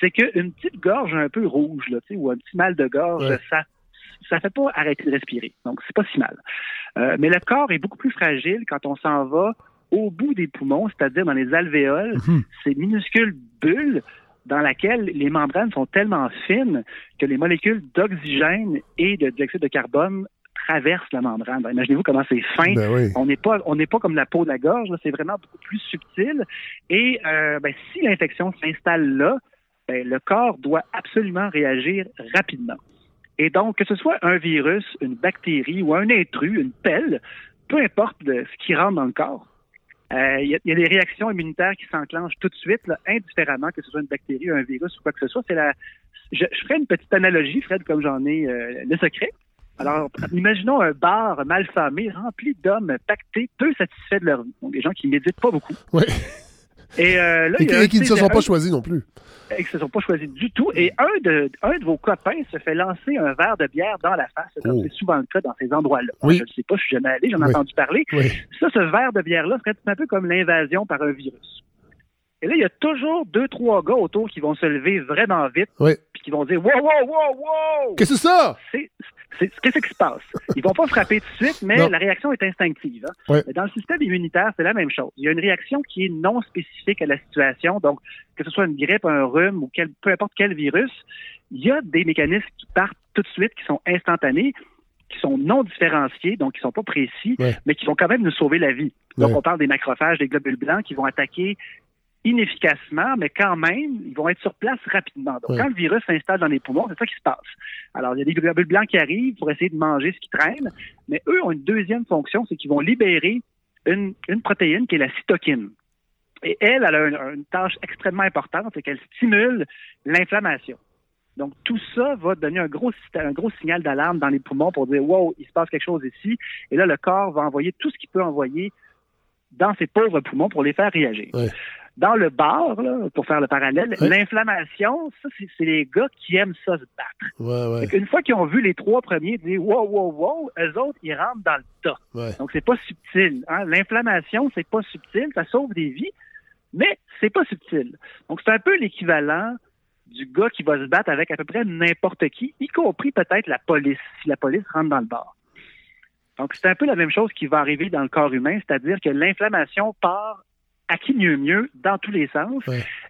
C'est qu'une petite gorge un peu rouge, là, ou un petit mal de gorge, ça ça fait pas arrêter de respirer. Donc, c'est pas si mal. Euh, mais le corps est beaucoup plus fragile quand on s'en va au bout des poumons, c'est-à-dire dans les alvéoles, mhm. ces minuscules bulles dans laquelle les membranes sont tellement fines que les molécules d'oxygène et de dioxyde de carbone traversent la membrane. Ben, imaginez-vous comment c'est fin. Ben on n'est pas, on n'est pas comme la peau de la gorge. C'est vraiment beaucoup plus subtil. Et euh, ben, si l'infection s'installe là, ben, le corps doit absolument réagir rapidement. Et donc, que ce soit un virus, une bactérie ou un intrus, une pelle, peu importe ce qui rentre dans le corps, euh, il y, a des réactions immunitaires qui s'enclenchent tout de suite, indifféremment que ce soit une bactérie, un virus ou quoi que ce soit. C'est la. Je, ferai une petite analogie, Fred, comme j'en ai euh, le secret. Alors, imaginons un bar mal famé, rempli d'hommes pactés, peu satisfaits de leur vie. Donc, des gens qui méditent pas beaucoup. Oui. Et, euh, là, et, qui ne se sont pas choisis non plus. Et qui ne se sont pas choisis du tout. Et un de, un de vos copains se fait lancer un verre de bière dans la face. Oh. C'est souvent le cas dans ces endroits-là. Oui. Je ne sais pas, je suis jamais allé, j'en ai entendu parler. Ça, ce verre de bière-là serait un peu comme l'invasion par un virus. Et là, il y a toujours deux, trois gars autour qui vont se lever vraiment vite, qui vont dire Wow, wow, wow, wow! Qu'est-ce que c'est ça? Qu'est-ce qui se passe? Ils vont pas frapper tout de suite, mais la réaction est instinctive. Hein. Dans le système immunitaire, c'est la même chose. Il y a une réaction qui est non spécifique à la situation. Donc, que ce soit une grippe, un rhume ou peu importe quel virus, il y a des mécanismes qui partent tout de suite, qui sont instantanés, qui sont non différenciés, donc qui sont pas précis, mais qui vont quand même nous sauver la vie. Donc, on parle des macrophages, des globules blancs qui vont attaquer inefficacement, mais quand même, ils vont être sur place rapidement. Donc, quand le virus s'installe dans les poumons, c'est ça qui se passe. Alors, il y a des globules blancs qui arrivent pour essayer de manger ce qui traîne, mais eux ont une deuxième fonction, c'est qu'ils vont libérer une, protéine qui est la cytokine. Et elle, elle a une, tâche extrêmement importante, c'est qu'elle stimule l'inflammation. Donc, tout ça va donner un gros, un gros signal d'alarme dans les poumons pour dire, wow, il se passe quelque chose ici. Et là, le corps va envoyer tout ce qu'il peut envoyer dans ses pauvres poumons pour les faire réagir. Dans le bar, pour faire le parallèle, l'inflammation, ça, c'est les gars qui aiment ça se battre. Une fois qu'ils ont vu les trois premiers dire wow, wow, wow, eux autres, ils rentrent dans le tas. Donc, c'est pas subtil. Hein. L'inflammation, c'est pas subtil, ça sauve des vies, mais c'est pas subtil. Donc, c'est un peu l'équivalent du gars qui va se battre avec à peu près n'importe qui, y compris peut-être la police, si la police rentre dans le bar. Donc, c'est un peu la même chose qui va arriver dans le corps humain, c'est-à-dire que l'inflammation part à qui mieux mieux dans tous les sens.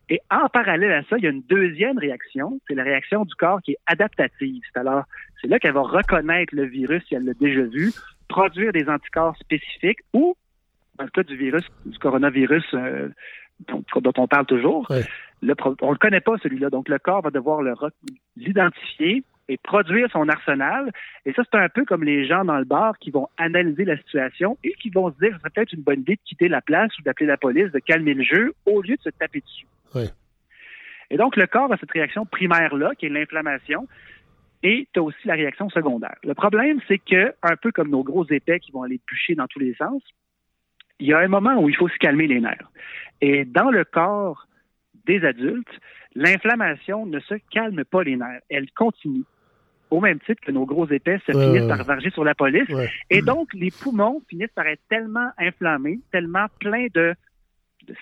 Et en parallèle à ça, il y a une deuxième réaction, c'est la réaction du corps qui est adaptative. C'est alors, c'est là qu'elle va reconnaître le virus si elle l'a déjà vu, produire des anticorps spécifiques ou, dans le cas du virus, du coronavirus euh, dont, on parle toujours, le, on le connaît pas celui-là. Donc le corps va devoir l'identifier, et produire son arsenal. Et ça, c'est un peu comme les gens dans le bar qui vont analyser la situation et qui vont se dire que c'est peut-être une bonne idée de quitter la place ou d'appeler la police, de calmer le jeu au lieu de se taper dessus. Et donc, le corps a cette réaction primaire-là, qui est l'inflammation, et tu as aussi la réaction secondaire. Le problème, c'est que, un peu comme nos gros épais qui vont aller bûcher dans tous les sens, il y a un moment où il faut se calmer les nerfs. Et dans le corps des adultes, l'inflammation ne se calme pas les nerfs, elle continue. Au même titre que nos gros épais se finissent par varger sur la police. Et donc, les poumons finissent par être tellement inflammés, tellement pleins de,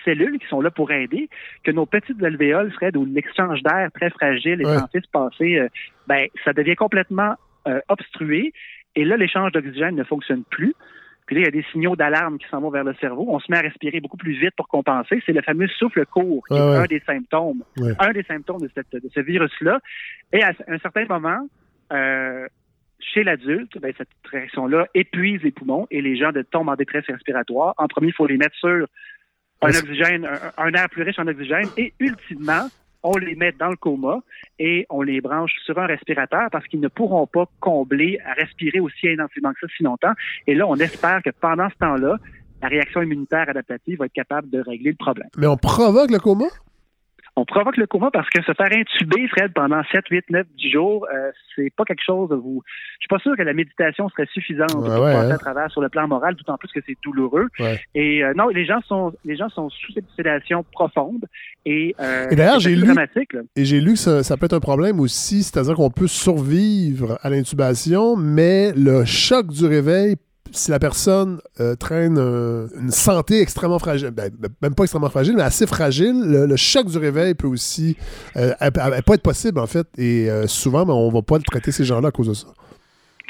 cellules qui sont là pour aider, que nos petites alvéoles, Fred, où l'exchange d'air très fragile est censé se passer, euh, ben, ça devient complètement euh, obstrué. Et là, l'échange d'oxygène ne fonctionne plus. Puis là, il y a des signaux d'alarme qui s'en vont vers le cerveau. On se met à respirer beaucoup plus vite pour compenser. C'est le fameux souffle court qui est un des symptômes. Un des symptômes de, de ce virus-là. Et à un certain moment, euh, chez l'adulte, ben, cette réaction-là épuise les poumons et les gens tombent en détresse respiratoire. En premier, il faut les mettre sur un oxygène, un, air plus riche en oxygène et ultimement, on les met dans le coma et on les branche sur un respirateur parce qu'ils ne pourront pas combler à respirer aussi intensément que ça si longtemps. Et là, on espère que pendant ce temps-là, la réaction immunitaire adaptative va être capable de régler le problème. Mais on provoque le coma? On provoque le coma parce que se faire intuber, Fred, pendant 7, 8, 9, 10 jours, euh, c'est pas quelque chose de vous. Je suis pas sûr que la méditation serait suffisante pour passer à hein. travers sur le plan moral, d'autant plus que c'est douloureux. Et euh, non, les gens sont les gens sont sous cette sédation profonde et, euh, et d'ailleurs j'ai lu et j'ai lu que ça, ça, peut être un problème aussi, c'est-à-dire qu'on peut survivre à l'intubation, mais le choc du réveil si la personne euh, traîne euh, une santé extrêmement fragile, ben, ben, même pas extrêmement fragile, mais assez fragile, le, choc du réveil peut aussi euh, pas être possible, en fait. Et souvent, ben, on va pas traiter ces gens-là à cause de ça.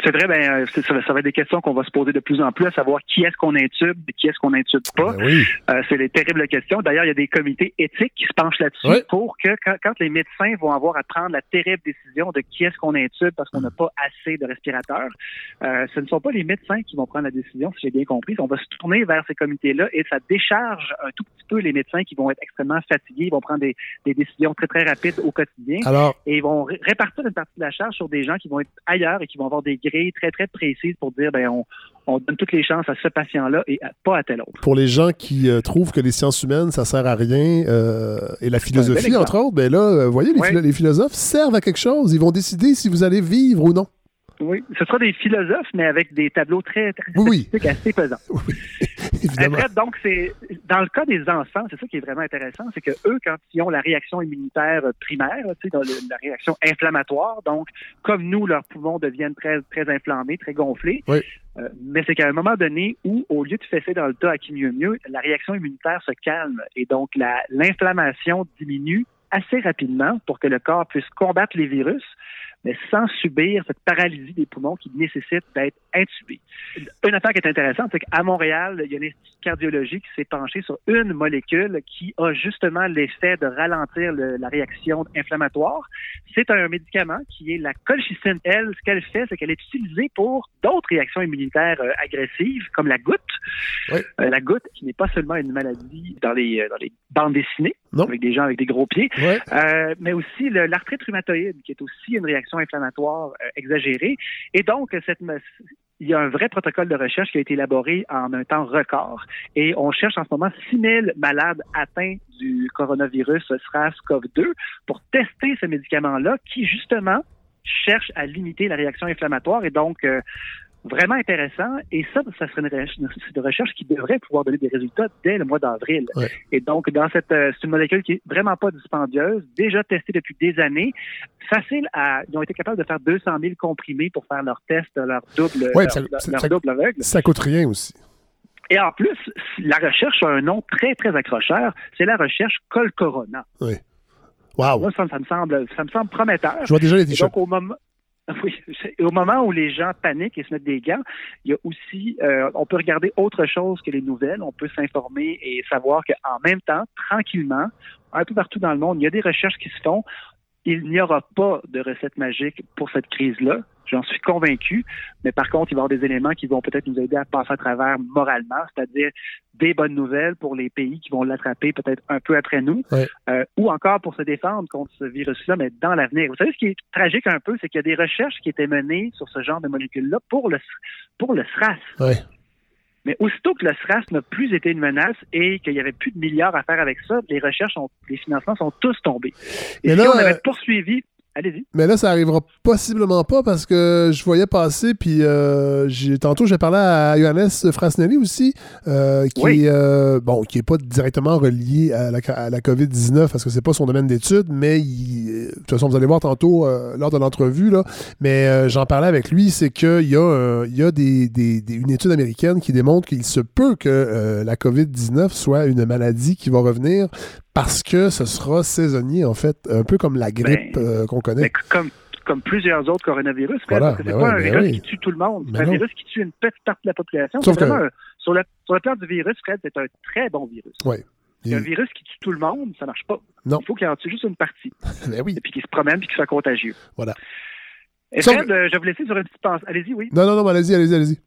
C'est vrai, ben, euh, ça, va être des questions qu'on va se poser de plus en plus, à savoir qui est-ce qu'on intube et qui est-ce qu'on intube pas. Ben oui. euh, c'est des terribles questions. D'ailleurs, il y a des comités éthiques qui se penchent là-dessus pour que quand, les médecins vont avoir à prendre la terrible décision de qui est-ce qu'on intube parce qu'on n'a pas assez de respirateurs, euh, ce ne sont pas les médecins qui vont prendre la décision, si j'ai bien compris. On va se tourner vers ces comités-là et ça décharge un tout petit peu les médecins qui vont être extrêmement fatigués, ils vont prendre des, des décisions très, très rapides au quotidien. Alors... Et ils vont répartir une partie de la charge sur des gens qui vont être ailleurs et qui vont avoir des très, très précise pour dire, ben, on, donne toutes les chances à ce patient-là et pas à tel autre. Pour les gens qui euh, trouvent que les sciences humaines, ça sert à rien, euh, et la philosophie, entre autres, ben là, euh, vous voyez, les philosophes servent à quelque chose. Ils vont décider si vous allez vivre ou non. Oui, ce sera des philosophes, mais avec des tableaux très, très oui, assez pesants. Oui, évidemment. donc, c'est dans le cas des enfants, c'est ça qui est vraiment intéressant, c'est que eux, quand ils ont la réaction immunitaire primaire, tu sais, dans la réaction inflammatoire, donc comme nous, leurs poumons deviennent très, très inflammés, très gonflés. Oui. Euh, mais c'est qu'à un moment donné où, au lieu de fesser dans le tas à qui mieux mieux, la réaction immunitaire se calme et donc l'inflammation diminue assez rapidement pour que le corps puisse combattre les virus mais sans subir cette paralysie des poumons qui nécessite d'être intubé. Une affaire qui est intéressante, c'est qu'à Montréal, il y a un institut de cardiologie qui s'est penché sur une molécule qui a justement l'effet de ralentir la réaction inflammatoire. C'est un médicament qui est la colchicine. Elle, ce qu'elle fait, c'est qu'elle est utilisée pour d'autres réactions immunitaires euh, agressives, comme la goutte. Euh, la goutte, qui n'est pas seulement une maladie dans les, euh, dans les bandes dessinées, avec des gens avec des gros pieds, mais aussi l'arthrite rhumatoïde, qui est aussi une réaction inflammatoire euh, exagérée. Et donc, cette, il y a un vrai protocole de recherche qui a été élaboré en un temps record. Et on cherche en ce moment 6000 malades atteints du coronavirus SRAS-CoV-2 pour tester ce médicament-là qui, justement, cherche à limiter la réaction inflammatoire et donc euh, vraiment intéressant. Et ça, ça serait une recherche, qui devrait pouvoir donner des résultats dès le mois d'avril. Et donc, dans cette, euh, c'est une molécule qui est vraiment pas dispendieuse, déjà testée depuis des années, facile à, ils ont été capables de faire 200 000 comprimés pour faire leur test, leur double, leur, double aveugle. Ça coûte rien aussi. Et en plus, la recherche a un nom très, très accrocheur. C'est la recherche Col Corona. Oui. Wow. Moi, ça, me semble, ça me semble prometteur. Je vois déjà les t-shirts. Donc, au moment, Oui, au moment où les gens paniquent et se mettent des gants, il y a aussi, euh, on peut regarder autre chose que les nouvelles, on peut s'informer et savoir qu'en même temps, tranquillement, un peu partout dans le monde, il y a des recherches qui se font. Il n'y aura pas de recette magique pour cette crise-là. J'en suis convaincu. Mais par contre, il va y avoir des éléments qui vont peut-être nous aider à passer à travers moralement, c'est-à-dire des bonnes nouvelles pour les pays qui vont l'attraper peut-être un peu après nous, euh, ou encore pour se défendre contre ce virus-là, mais dans l'avenir. Vous savez, ce qui est tragique un peu, c'est qu'il y a des recherches qui étaient menées sur ce genre de molécules-là pour le, pour le SRAS. Mais aussitôt que le SRAS n'a plus été une menace et qu'il n'y avait plus de milliards à faire avec ça, les recherches, les financements sont tous tombés. Et si on avait euh, poursuivi allez-y. Mais là, ça arrivera possiblement pas parce que je voyais passer, puis euh, j'ai, tantôt, j'ai parlé à Johannes Frasnelli aussi, euh, qui, est, euh, bon, qui est pas directement relié à la, à la COVID-19 parce que c'est pas son domaine d'études, mais il, de toute façon, vous allez voir tantôt lors de l'entrevue, là, mais j'en parlais avec lui, c'est qu'il y a, il y a des, des, une étude américaine qui démontre qu'il se peut que la COVID-19 soit une maladie qui va revenir parce que ce sera saisonnier, en fait, un peu comme la grippe ben, euh, qu'on connaît. comme, comme plusieurs autres coronavirus. Voilà, c'est ben pas un ben virus qui tue tout le monde. C'est un virus qui tue une petite partie de la population. sur, la, sur plan du virus, Fred, c'est un très bon virus. Oui. Un virus qui tue tout le monde, ça marche pas. Non. Il faut qu'il en tue juste une partie. ben oui. Et puis qu'il se promène puis qu'il soit contagieux. Voilà. Et Fred, euh, je vais vous laisser sur une petite pensée. Allez-y, oui. Non, non, non, allez-y, allez-y, allez-y.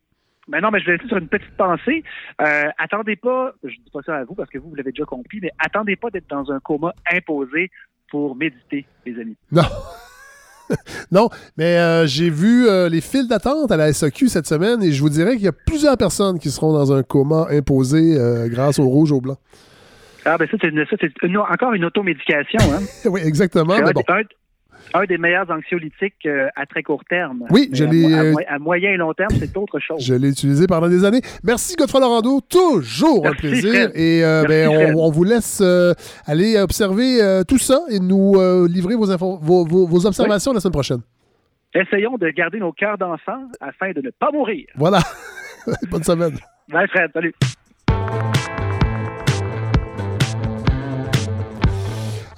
Mais non, mais je vais laisser sur une petite pensée. Euh, attendez pas, je dis pas ça à vous parce que vous, vous l'avez déjà compris, mais attendez pas d'être dans un coma imposé pour méditer, les amis. Non. non, mais euh, j'ai vu euh, les files d'attente à la SAQ cette semaine et je vous dirais qu'il y a plusieurs personnes qui seront dans un coma imposé grâce au rouge au blanc. Ah, ben ça, c'est encore une automédication. Hein? oui, exactement. Mais bon un des meilleurs anxiolytiques euh, à très court terme. Oui, je l'ai. Euh, à, moyen et long terme, c'est autre chose. Je l'ai utilisé pendant des années. Merci, Godefroy Laurando. Toujours un plaisir. Et euh, ben, on, vous laisse aller observer tout ça et nous livrer vos, vos, observations la semaine prochaine. Essayons de garder nos cœurs d'enfant afin de ne pas mourir. Voilà. Bonne semaine. Bye, Fred. Salut.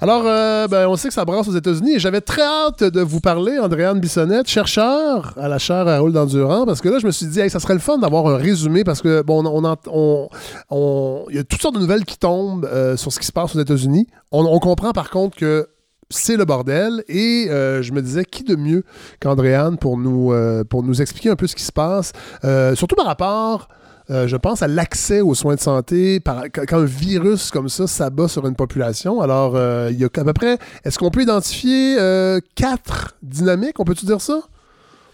Alors, euh, ben, on sait que ça brasse aux États-Unis et j'avais très hâte de vous parler, Andréane Bissonnette, chercheur à la chaire à Raoul d'Endurant, parce que là, je me suis dit, ça serait le fun d'avoir un résumé parce que, bon, on, on, il y a toutes sortes de nouvelles qui tombent euh, sur ce qui se passe aux États-Unis. On, comprend par contre que c'est le bordel. Et euh, je me disais, qui de mieux qu'Andréane pour nous, pour nous expliquer un peu ce qui se passe, surtout par rapport euh, je pense à l'accès aux soins de santé par, quand un virus comme ça s'abat sur une population. Alors, euh, il y a à peu près, est-ce qu'on peut identifier euh, quatre dynamiques, on peut-tu dire ça?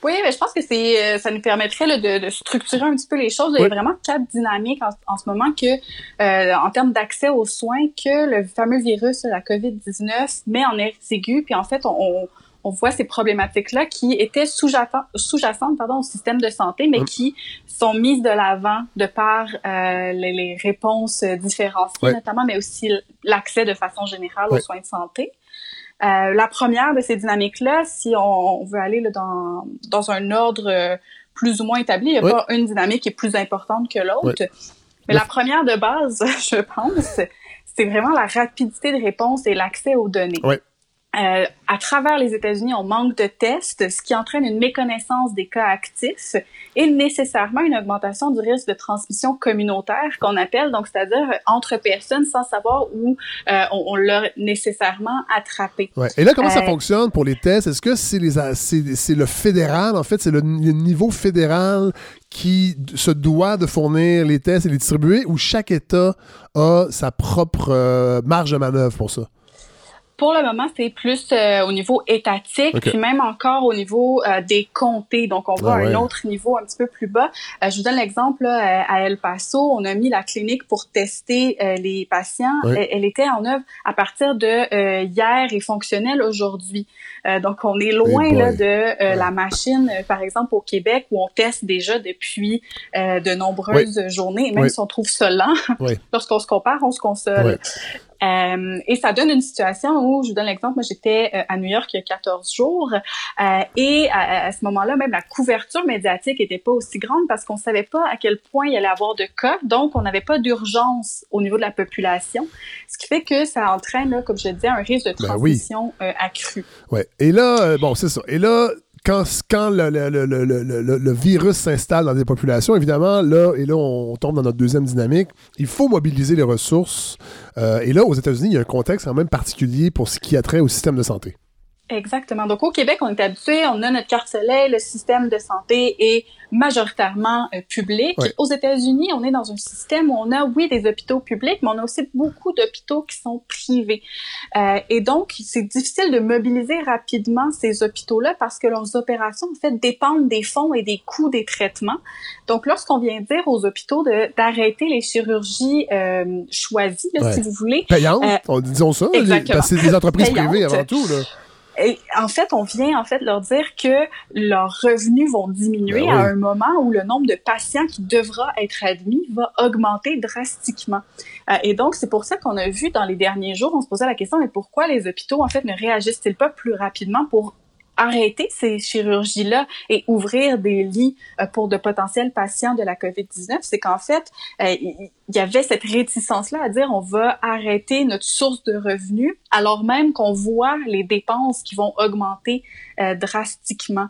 Oui, mais je pense que c'est ça nous permettrait de, structurer un petit peu les choses. Il y a vraiment quatre dynamiques en, ce moment que, en termes d'accès aux soins, que le fameux virus, la COVID-19, met en aigu. Puis en fait, on on voit ces problématiques-là qui étaient sous-jacentes pardon, au système de santé, mais qui sont mises de l'avant de par euh, les, réponses différenciées, notamment, mais aussi l'accès de façon générale aux soins de santé. Euh, la première de ces dynamiques-là, si on, veut aller là, dans, dans un ordre euh, plus ou moins établi, il n'y a pas une dynamique qui est plus importante que l'autre. Mais la première de base, je pense, c'est vraiment la rapidité de réponse et l'accès aux données. Euh, à travers les États-Unis, on manque de tests, ce qui entraîne une méconnaissance des cas actifs et nécessairement une augmentation du risque de transmission communautaire qu'on appelle, donc c'est-à-dire entre personnes sans savoir où euh, on, l'a nécessairement attrapé. Ouais. Et là, comment ça euh, fonctionne pour les tests? Est-ce que c'est le fédéral, en fait, c'est le, le niveau fédéral qui se doit de fournir les tests et les distribuer ou chaque État a sa propre marge de manœuvre pour ça? Pour le moment, c'est plus euh, au niveau étatique, puis même encore au niveau euh, des comtés. Donc, on voit ah un autre niveau un petit peu plus bas. Euh, je vous donne l'exemple à El Paso. On a mis la clinique pour tester les patients. Elle, était en œuvre à partir de hier et fonctionnelle aujourd'hui. donc, on est loin là, de la machine, par exemple, au Québec, où on teste déjà depuis de nombreuses journées. Même si on trouve ça lent, lorsqu'on se compare, on se console. Euh, et ça donne une situation où, je vous donne l'exemple, moi j'étais euh, à New York il y a 14 jours euh, et à, ce moment-là, même la couverture médiatique était pas aussi grande parce qu'on savait pas à quel point il y allait avoir de cas, donc on n'avait pas d'urgence au niveau de la population, ce qui fait que ça entraîne, comme je disais, un risque de ben transmission accru. Ouais. Et là, bon, c'est ça. Et là, quand, le, virus s'installe dans des populations, évidemment, là, et là, on tombe dans notre deuxième dynamique, il faut mobiliser les ressources. Euh, et là, aux États-Unis, il y a un contexte quand même particulier pour ce qui a trait au système de santé. Exactement. Donc au Québec, on est habitué, on a notre carte soleil, le système de santé est majoritairement euh, public. Aux États-Unis, on est dans un système où on a, oui, des hôpitaux publics, mais on a aussi beaucoup d'hôpitaux qui sont privés. Euh, et donc, c'est difficile de mobiliser rapidement ces hôpitaux-là parce que leurs opérations, en fait, dépendent des fonds et des coûts des traitements. Donc, lorsqu'on vient dire aux hôpitaux d'arrêter les chirurgies euh, choisies, si vous voulez. Payantes, disons ça, parce que c'est des entreprises privées avant tout. Là. Et en fait, on vient en fait leur dire que leurs revenus vont diminuer ben à un moment où le nombre de patients qui devra être admis va augmenter drastiquement. Euh, et donc, c'est pour ça qu'on a vu dans les derniers jours, on se posait la question, mais pourquoi les hôpitaux, en fait, ne réagissent-ils pas plus rapidement pour arrêter ces chirurgies-là et ouvrir des lits euh, pour de potentiels patients de la COVID-19, c'est qu'en fait, euh, il y avait cette réticence-là à dire on va arrêter notre source de revenus alors même qu'on voit les dépenses qui vont augmenter euh, drastiquement.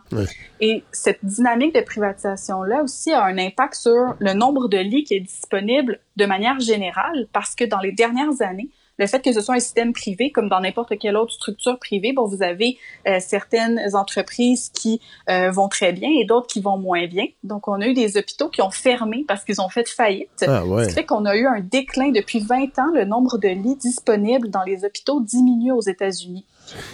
Et cette dynamique de privatisation-là aussi a un impact sur le nombre de lits qui est disponible de manière générale parce que dans les dernières années, le fait que ce soit un système privé, comme dans n'importe quelle autre structure privée, bon, vous avez euh, certaines entreprises qui euh, vont très bien et d'autres qui vont moins bien. Donc, on a eu des hôpitaux qui ont fermé parce qu'ils ont fait faillite. Ah, ouais. Ce qui fait qu'on a eu un déclin depuis 20 ans. Le nombre de lits disponibles dans les hôpitaux diminue aux États-Unis.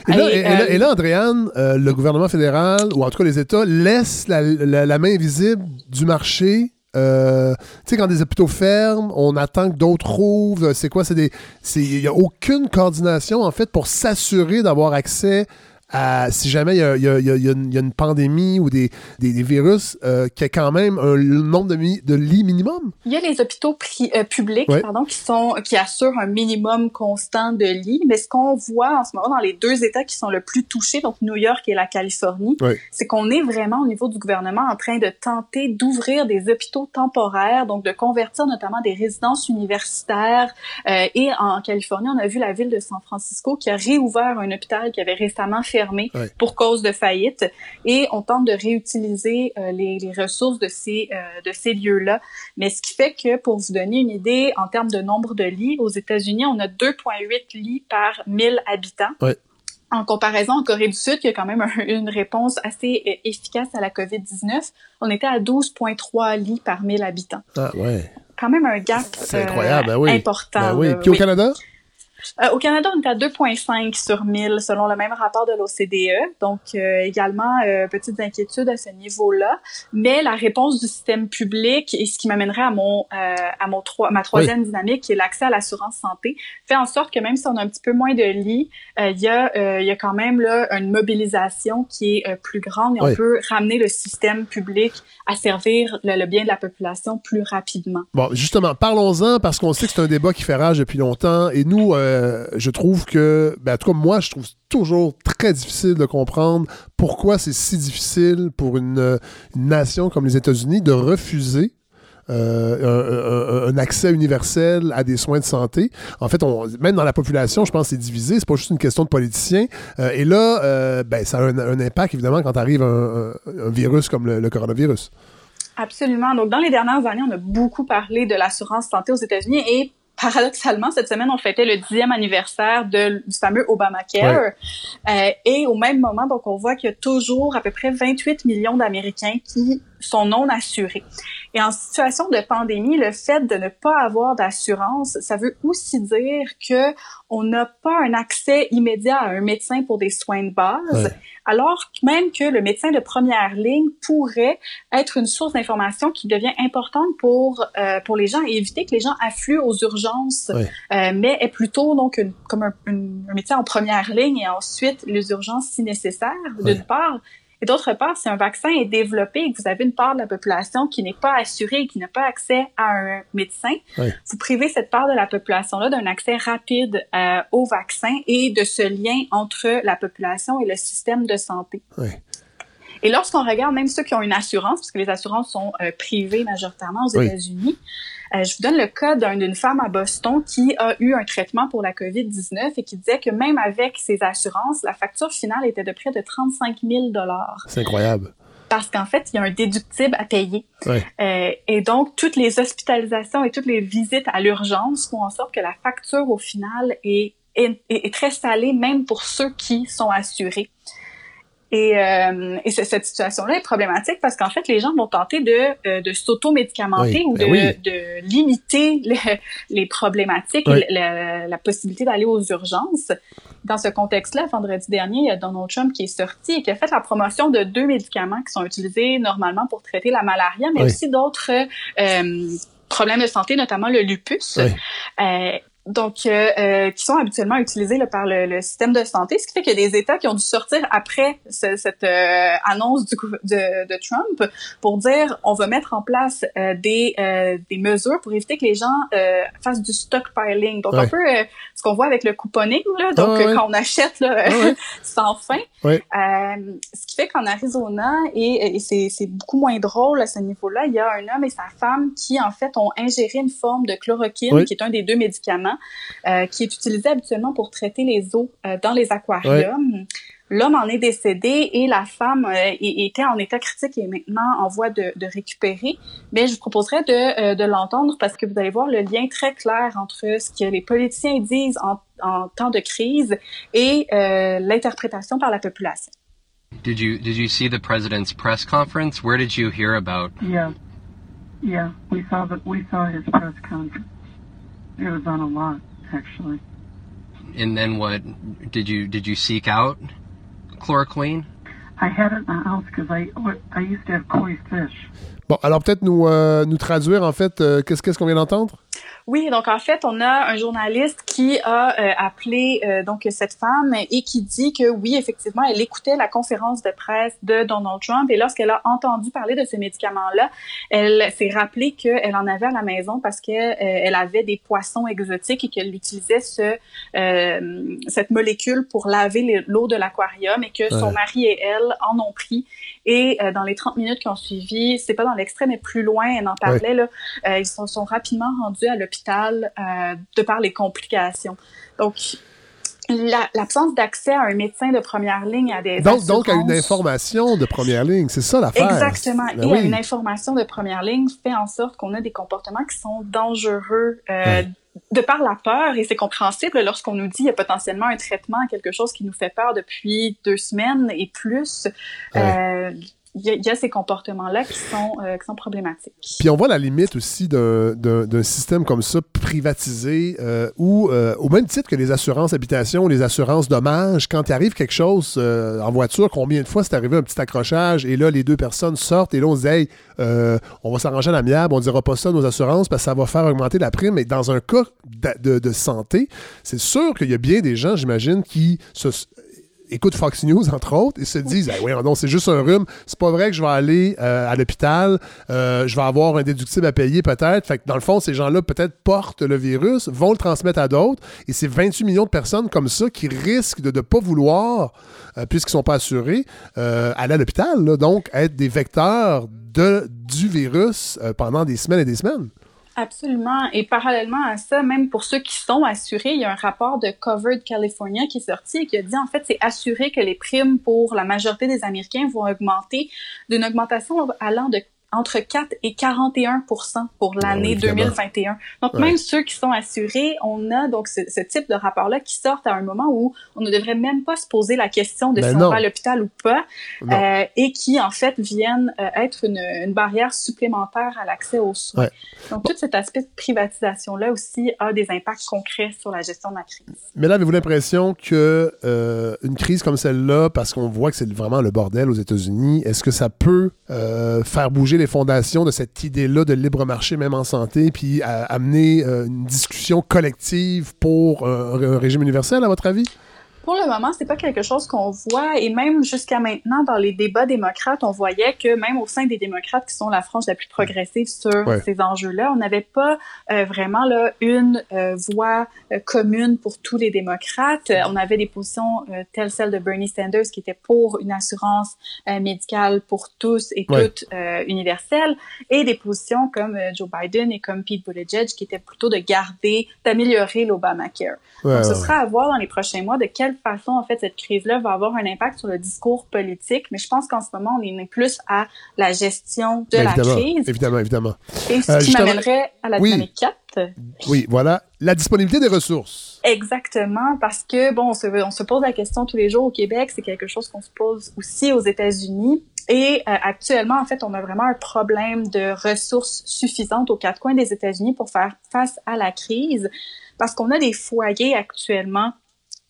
Et là, et, là, et là, Andréane, euh, le gouvernement fédéral, ou en tout cas les États, laissent la, la main visible du marché euh, tu sais, quand des hôpitaux ferment, on attend que d'autres ouvrent. C'est quoi? C'est des. Il n'y a aucune coordination, en fait, pour s'assurer d'avoir accès si jamais il y a, une pandémie ou des, virus, euh, qui a quand même un nombre de, de lits minimum? Il y a les hôpitaux euh, publics pardon, qui, sont, qui assurent un minimum constant de lits, mais ce qu'on voit en ce moment dans les deux États qui sont le plus touchés, donc New York et la Californie, c'est qu'on est vraiment au niveau du gouvernement en train de tenter d'ouvrir des hôpitaux temporaires, donc de convertir notamment des résidences universitaires. Euh, et en Californie, on a vu la ville de San Francisco qui a réouvert un hôpital qui avait récemment pour cause de faillite et on tente de réutiliser euh, les, ressources de ces euh, de ces lieux-là. Mais ce qui fait que pour vous donner une idée en termes de nombre de lits aux États-Unis, on a 2.8 lits par 1000 habitants. En comparaison en Corée du Sud, qui a quand même une réponse assez euh, efficace à la COVID-19, on était à 12,3 lits par 1000 habitants. Ah ouais. Quand même un gap incroyable, ben important. Ben oui. Puis au Canada? Euh, au Canada, on est à 2,5 sur 1000 selon le même rapport de l'OCDE. Donc, euh, également, euh, petites inquiétudes à ce niveau-là. Mais la réponse du système public et ce qui m'amènerait à mon à mon ma troisième dynamique, qui est l'accès à l'assurance santé, fait en sorte que même si on a un petit peu moins de lits, il y a y a quand même là une mobilisation qui est plus grande et on peut ramener le système public à servir le, bien de la population plus rapidement. Bon, justement, parlons-en parce qu'on sait que c'est un débat qui fait rage depuis longtemps et nous euh, je trouve que, ben, en tout cas, moi, je trouve toujours très difficile de comprendre pourquoi c'est si difficile pour une, nation comme les États-Unis de refuser euh, un, accès universel à des soins de santé. En fait, on, même dans la population, je pense que c'est divisé. C'est pas juste une question de politiciens. Euh, et là, ben, ça a un, impact, évidemment, quand arrive un, virus comme le, le, coronavirus. Absolument. Donc, dans les dernières années, on a beaucoup parlé de l'assurance santé aux États-Unis et paradoxalement, cette semaine, on fêtait le dixième anniversaire de, du fameux Obamacare. Euh, et au même moment, donc, on voit qu'il y a toujours à peu près 28 millions d'Américains qui sont non assurés. Et en situation de pandémie, le fait de ne pas avoir d'assurance, ça veut aussi dire que on n'a pas un accès immédiat à un médecin pour des soins de base, alors même que le médecin de première ligne pourrait être une source d'information qui devient importante pour euh, pour les gens et éviter que les gens affluent aux urgences, euh, mais est plutôt donc comme un, un, médecin en première ligne et ensuite les urgences si nécessaire d'une part et d'autre part, si un vaccin est développé et que vous avez une part de la population qui n'est pas assurée et qui n'a pas accès à un médecin, vous privez cette part de la population-là d'un accès rapide euh, au vaccin et de ce lien entre la population et le système de santé. Et lorsqu'on regarde même ceux qui ont une assurance, parce que les assurances sont euh, privées majoritairement aux États-Unis, euh, je vous donne le cas d'une femme à Boston qui a eu un traitement pour la COVID-19 et qui disait que même avec ses assurances, la facture finale était de près de 35 000 C'est incroyable parce qu'en fait, il y a un déductible à payer. Euh, et donc, toutes les hospitalisations et toutes les visites à l'urgence font en sorte que la facture, au final, est, est, est, très salée, même pour ceux qui sont assurés. Et, euh, et cette situation-là est problématique parce qu'en fait, les gens vont tenter de, euh, de s'auto-médicamenter ou ben de, de, limiter les, problématiques et la, la, possibilité d'aller aux urgences. Dans ce contexte-là, vendredi dernier, il y a Donald Trump qui est sorti et qui a fait la promotion de deux médicaments qui sont utilisés normalement pour traiter la malaria, mais aussi d'autres euh, problèmes de santé, notamment le lupus. Euh, donc euh, euh, qui sont habituellement utilisés là, par le, le, système de santé, ce qui fait qu'il y a des États qui ont dû sortir après ce, cette euh, annonce du, de, de, Trump pour dire on va mettre en place euh, des, des mesures pour éviter que les gens fassent du stockpiling. Donc un peu ce qu'on voit avec le couponing, là, donc ah quand on achète là, ah sans fin. ce qui fait qu'en Arizona, et, et c'est beaucoup moins drôle à ce niveau-là, il y a un homme et sa femme qui en fait ont ingéré une forme de chloroquine, qui est un des deux médicaments euh, qui est utilisé habituellement pour traiter les eaux euh, dans les aquariums. L'homme en est décédé et la femme euh, était en état critique et est maintenant en voie de, de récupérer. Mais je vous proposerais de, de l'entendre parce que vous allez voir le lien très clair entre ce que les politiciens disent en, en temps de crise et l'interprétation par la population. Did you did you see the president's press conference? Where did you hear about? Yeah, yeah, we saw the, we saw his press conference. It was on a lot, actually. And then what? Did you did you seek out chloroquine? I had it in the house because I I used to have koi fish. Bon, alors peut-être nous euh, nous traduire en fait euh, qu'est-ce qu'est-ce qu'on vient d'entendre? Oui, donc en fait, on a un journaliste qui a euh, appelé euh, donc cette femme et qui dit que oui, effectivement, elle écoutait la conférence de presse de Donald Trump et lorsqu'elle a entendu parler de ce médicament-là, elle s'est rappelé qu'elle en avait à la maison parce qu'elle euh, elle avait des poissons exotiques et qu'elle utilisait ce cette molécule pour laver l'eau de l'aquarium et que son mari et elle en ont pris. Et dans les 30 minutes qui ont suivi, c'est pas dans l'extrait mais plus loin, elle en parlait là, ils se sont rapidement rendus à l'hôpital euh, de par les complications. Donc, l'absence d'accès à un médecin de première ligne à des donc donc à une information de première ligne c'est ça l'affaire. Exactement. Ben et à une information de première ligne fait en sorte qu'on a des comportements qui sont dangereux euh, de par la peur et c'est compréhensible lorsqu'on nous dit il y a potentiellement un traitement quelque chose qui nous fait peur depuis deux semaines et plus euh, il y, a ces comportements-là qui sont euh, qui sont problématiques. Puis on voit la limite aussi d'un système comme ça privatisé euh, où, euh, au même titre que les assurances habitation, les assurances dommages, quand il arrive quelque chose en voiture, combien de fois c'est arrivé un petit accrochage et là les deux personnes sortent et là on se dit hey, on va s'arranger à l'amiable, on dira pas ça à nos assurances parce que ça va faire augmenter la prime. Mais dans un cas de, de santé, c'est sûr qu'il y a bien des gens, j'imagine, qui se écoutent Fox News, entre autres, et se disent oui, non, c'est juste un rhume. C'est pas vrai que je vais aller euh, à l'hôpital, euh, je vais avoir un déductible à payer peut-être. Fait que dans le fond, ces gens-là peut-être portent le virus, vont le transmettre à d'autres, et c'est 28 millions de personnes comme ça qui risquent de ne pas vouloir, euh, puisqu'ils ne sont pas assurés, aller à l'hôpital, donc être des vecteurs du virus pendant des semaines et des semaines. Absolument. Et parallèlement à ça, même pour ceux qui sont assurés, il y a un rapport de Covered California qui est sorti et qui a dit en fait c'est assuré que les primes pour la majorité des Américains vont augmenter d'une augmentation allant de entre 4 et 41 pour l'année 2021. Donc, même ceux qui sont assurés, on a donc ce, type de rapport-là qui sortent à un moment où on ne devrait même pas se poser la question de ben si on va à l'hôpital ou pas, euh, et qui, en fait, viennent euh, être une, une, barrière supplémentaire à l'accès aux soins. Donc, tout cet aspect de privatisation-là aussi a des impacts concrets sur la gestion de la crise. Mais là, avez-vous l'impression que euh, une crise comme celle-là, parce qu'on voit que c'est vraiment le bordel aux États-Unis, est-ce que ça peut euh, faire bouger les fondations de cette idée-là de libre marché, même en santé, puis amener euh, une discussion collective pour un régime universel, à votre avis? Pour le moment, c'est pas quelque chose qu'on voit. Et même jusqu'à maintenant dans les débats démocrates, on voyait que même au sein des démocrates qui sont la frange la plus progressive sur ces enjeux-là, on n'avait pas euh, vraiment là une euh, voix euh, commune pour tous les démocrates. On avait des positions telles celles de Bernie Sanders qui était pour une assurance médicale pour tous et toutes universelle et des positions comme Joe Biden et comme Pete Buttigieg qui étaient plutôt de garder, d'améliorer l'Obamacare. Donc, ce sera à voir dans les prochains mois de quelle façon, en fait, cette crise-là va avoir un impact sur le discours politique. Mais je pense qu'en ce moment, on est plus à la gestion de la crise. Évidemment, évidemment. Et ce euh, qui m'amènerait à la dynamique 4. Oui, voilà. La disponibilité des ressources. Exactement, parce que, bon, on se, on se pose la question tous les jours au Québec, c'est quelque chose qu'on se pose aussi aux États-Unis. Et euh, actuellement, en fait, on a vraiment un problème de ressources suffisantes aux quatre coins des États-Unis pour faire face à la crise, parce qu'on a des foyers actuellement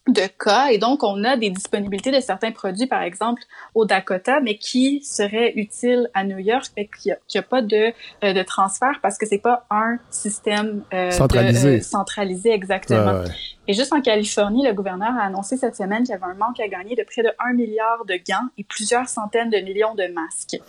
de cas et donc on a des disponibilités de certains produits par exemple au Dakota mais qui seraient utiles à New York mais qu'il n'y a, pas de, euh, de transfert parce que c'est pas un système euh, centralisé. De, euh, centralisé exactement. Et juste en Californie, le gouverneur a annoncé cette semaine qu'il y avait un manque à gagner de près de 1 milliard de gants et plusieurs centaines de millions de masques.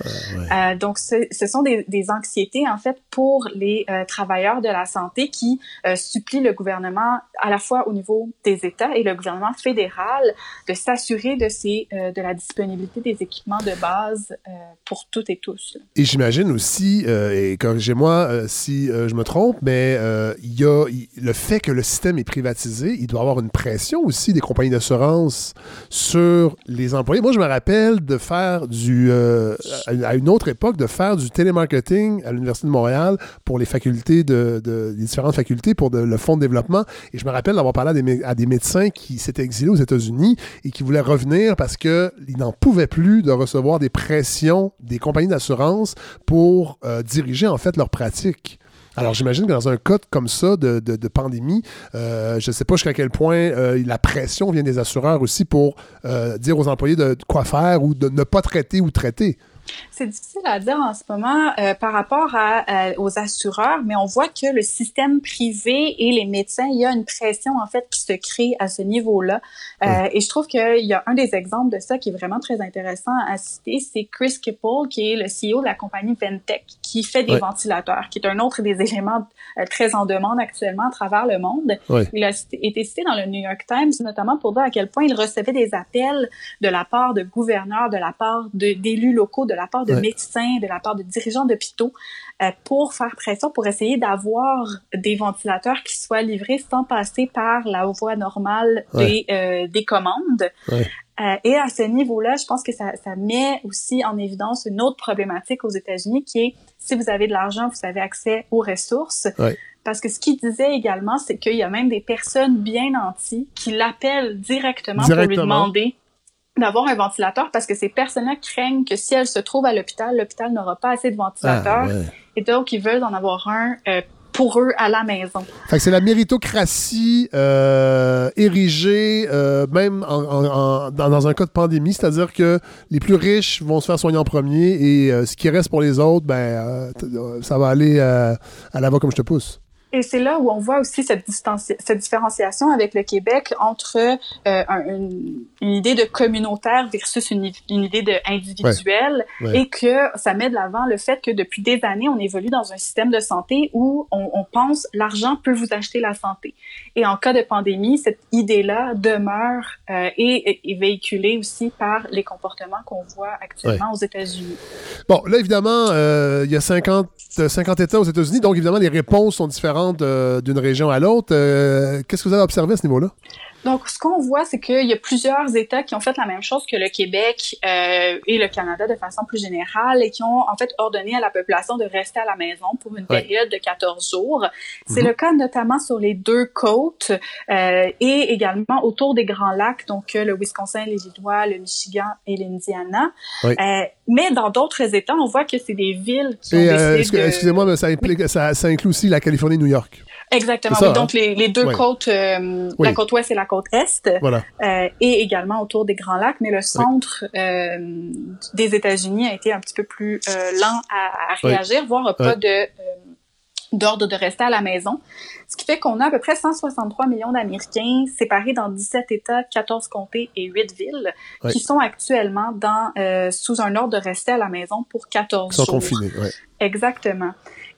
Euh, donc, ce, ce sont des, des, anxiétés, en fait, pour les euh, travailleurs de la santé qui euh, supplient le gouvernement à la fois au niveau des États et le gouvernement fédéral de s'assurer de, ces, de la disponibilité des équipements de base pour toutes et tous. Et j'imagine aussi, et corrigez-moi si je me trompe, mais il y a le fait que le système est privatisé il doit y avoir une pression aussi des compagnies d'assurance sur les employés. Moi, je me rappelle de faire du, euh, à une autre époque, de faire du télémarketing à l'Université de Montréal pour les facultés de, les différentes facultés pour le fonds de développement. Et je me rappelle d'avoir parlé à des, médecins qui s'étaient exilés aux États-Unis et qui voulaient revenir parce qu'ils n'en pouvaient plus de recevoir des pressions des compagnies d'assurance pour euh, diriger en fait leur pratique. Alors, j'imagine que dans un cas comme ça de, pandémie, euh, je ne sais pas jusqu'à quel point euh, la pression vient des assureurs aussi pour euh, dire aux employés de quoi faire ou de ne pas traiter ou traiter. C'est difficile à dire en ce moment euh, par rapport à, aux assureurs, mais on voit que le système privé et les médecins, il y a une pression en fait qui se crée à ce niveau-là. Euh, Et je trouve qu'il y a un des exemples de ça qui est vraiment très intéressant à citer, c'est Chris Kipple, qui est le CEO de la compagnie Ventec, qui fait des ventilateurs, qui est un autre des éléments euh, très en demande actuellement à travers le monde. Il a été cité dans le New York Times, notamment pour dire à quel point il recevait des appels de la part de gouverneurs, de la part d'élus locaux, de la part de médecins, de la part de dirigeants d'hôpitaux, euh, pour faire pression, pour essayer d'avoir des ventilateurs qui soient livrés sans passer par la voie normale des, euh, des commandes. Euh, et à ce niveau-là, je pense que ça, ça met aussi en évidence une autre problématique aux États-Unis qui est si vous avez de l'argent, vous avez accès aux ressources. Parce que ce qu'il disait également, c'est qu'il y a même des personnes bien nanties qui l'appellent directement, directement, pour lui demander d'avoir un ventilateur parce que ces personnes-là craignent que si elles se trouvent à l'hôpital, l'hôpital n'aura pas assez de ventilateurs. Ah, et donc, ils veulent en avoir un euh, pour eux à la maison. Fait que c'est la méritocratie euh, érigée, euh, même en, dans, un cas de pandémie, c'est-à-dire que les plus riches vont se faire soigner en premier et euh, ce qui reste pour les autres, ben, ça va aller à la voie comme je te pousse. Et c'est là où on voit aussi cette, cette différenciation avec le Québec entre euh, une, idée de communautaire versus une, idée de individuelle et que ça met de l'avant le fait que depuis des années, on évolue dans un système de santé où on, on pense l'argent peut vous acheter la santé. Et en cas de pandémie, cette idée-là demeure euh, et est véhiculée aussi par les comportements qu'on voit actuellement aux États-Unis. Bon, là, évidemment, euh, il y a 50, 50 États aux États-Unis, donc évidemment, les réponses sont différentes euh, d'une région à l'autre. Euh, qu'est-ce que vous avez observé à ce niveau-là? Donc, ce qu'on voit, c'est qu'il y a plusieurs États qui ont fait la même chose que le Québec euh, et le Canada de façon plus générale et qui ont en fait ordonné à la population de rester à la maison pour une période de 14 jours. C'est mhm. le cas notamment sur les deux côtes euh, et également autour des Grands Lacs, donc le Wisconsin, l'Illinois, le Michigan et l'Indiana. Euh, mais dans d'autres États, on voit que c'est des villes qui ont décidé Excusez-moi, mais ça, implique, ça, ça inclut aussi la Californie et New York. Exactement. Oui. Donc, hein? les, les, deux côtes, euh, la côte ouest et la côte est, voilà. euh, et également autour des Grands Lacs, mais le centre euh, des États-Unis a été un petit peu plus euh, lent à, à réagir, voire pas de euh, d'ordre de rester à la maison. Ce qui fait qu'on a à peu près 163 millions d'Américains séparés dans 17 États, 14 comtés et 8 villes oui. qui sont actuellement dans sous un ordre de rester à la maison pour 14 Ils sont jours. confinés, oui. Exactement.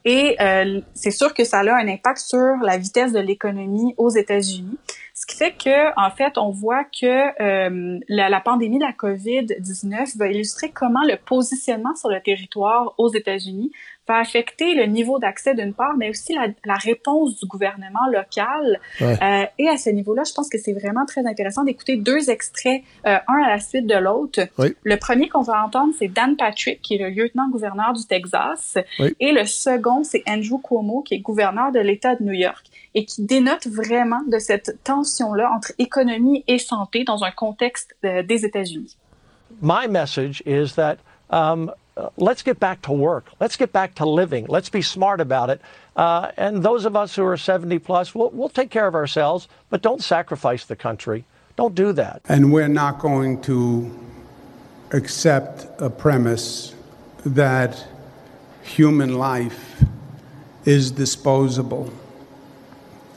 Et euh, c'est sûr que ça a un impact sur la vitesse de l'économie aux États-Unis. Ce qui fait que, en fait, on voit que euh, la, la, pandémie de la COVID-19 va illustrer comment le positionnement sur le territoire aux États-Unis va affecter le niveau d'accès d'une part, mais aussi la, la, réponse du gouvernement local. Ouais. Euh, et à ce niveau-là, je pense que c'est vraiment très intéressant d'écouter deux extraits, euh, un à la suite de l'autre. Oui. Le premier qu'on va entendre, c'est Dan Patrick, qui est le lieutenant-gouverneur du Texas, oui. et le second, c'est Andrew Cuomo, qui est gouverneur de l'État de New York, et qui dénote vraiment de cette tension-là entre économie et santé dans un contexte euh, des États-Unis. My message is that um, uh, let's get back to work. Let's get back to living. Let's be smart about it. Uh, and those of us who are 70 plus, we'll, we'll take care of ourselves, but don't sacrifice the country. Don't do that. And we're not going to accept a premise that human life is disposable.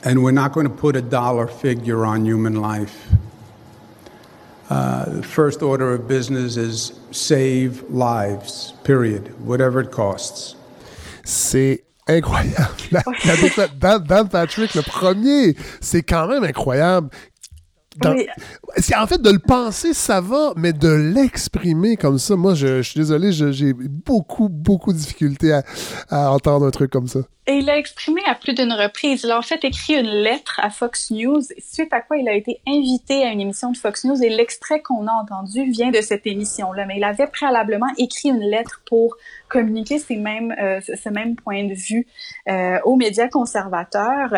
And we're not going to put a dollar figure on human life. Uh, the first order of business is save lives, period, whatever it costs. C'est incroyable. La, la Dan Patrick, le premier, c'est quand même incroyable. Dans- Oui. En fait, de le penser, ça va, mais de l'exprimer comme ça, moi, je, je suis désolé, j'ai beaucoup, beaucoup de difficultés à, à entendre un truc comme ça. Et il l'a exprimé à plus d'une reprise. Il a en fait écrit une lettre à Fox News, suite à quoi il a été invité à une émission de Fox News et l'extrait qu'on a entendu vient de cette émission-là. Mais il avait préalablement écrit une lettre pour communiquer ces mêmes, euh, ce ce même point de vue euh, aux médias conservateurs.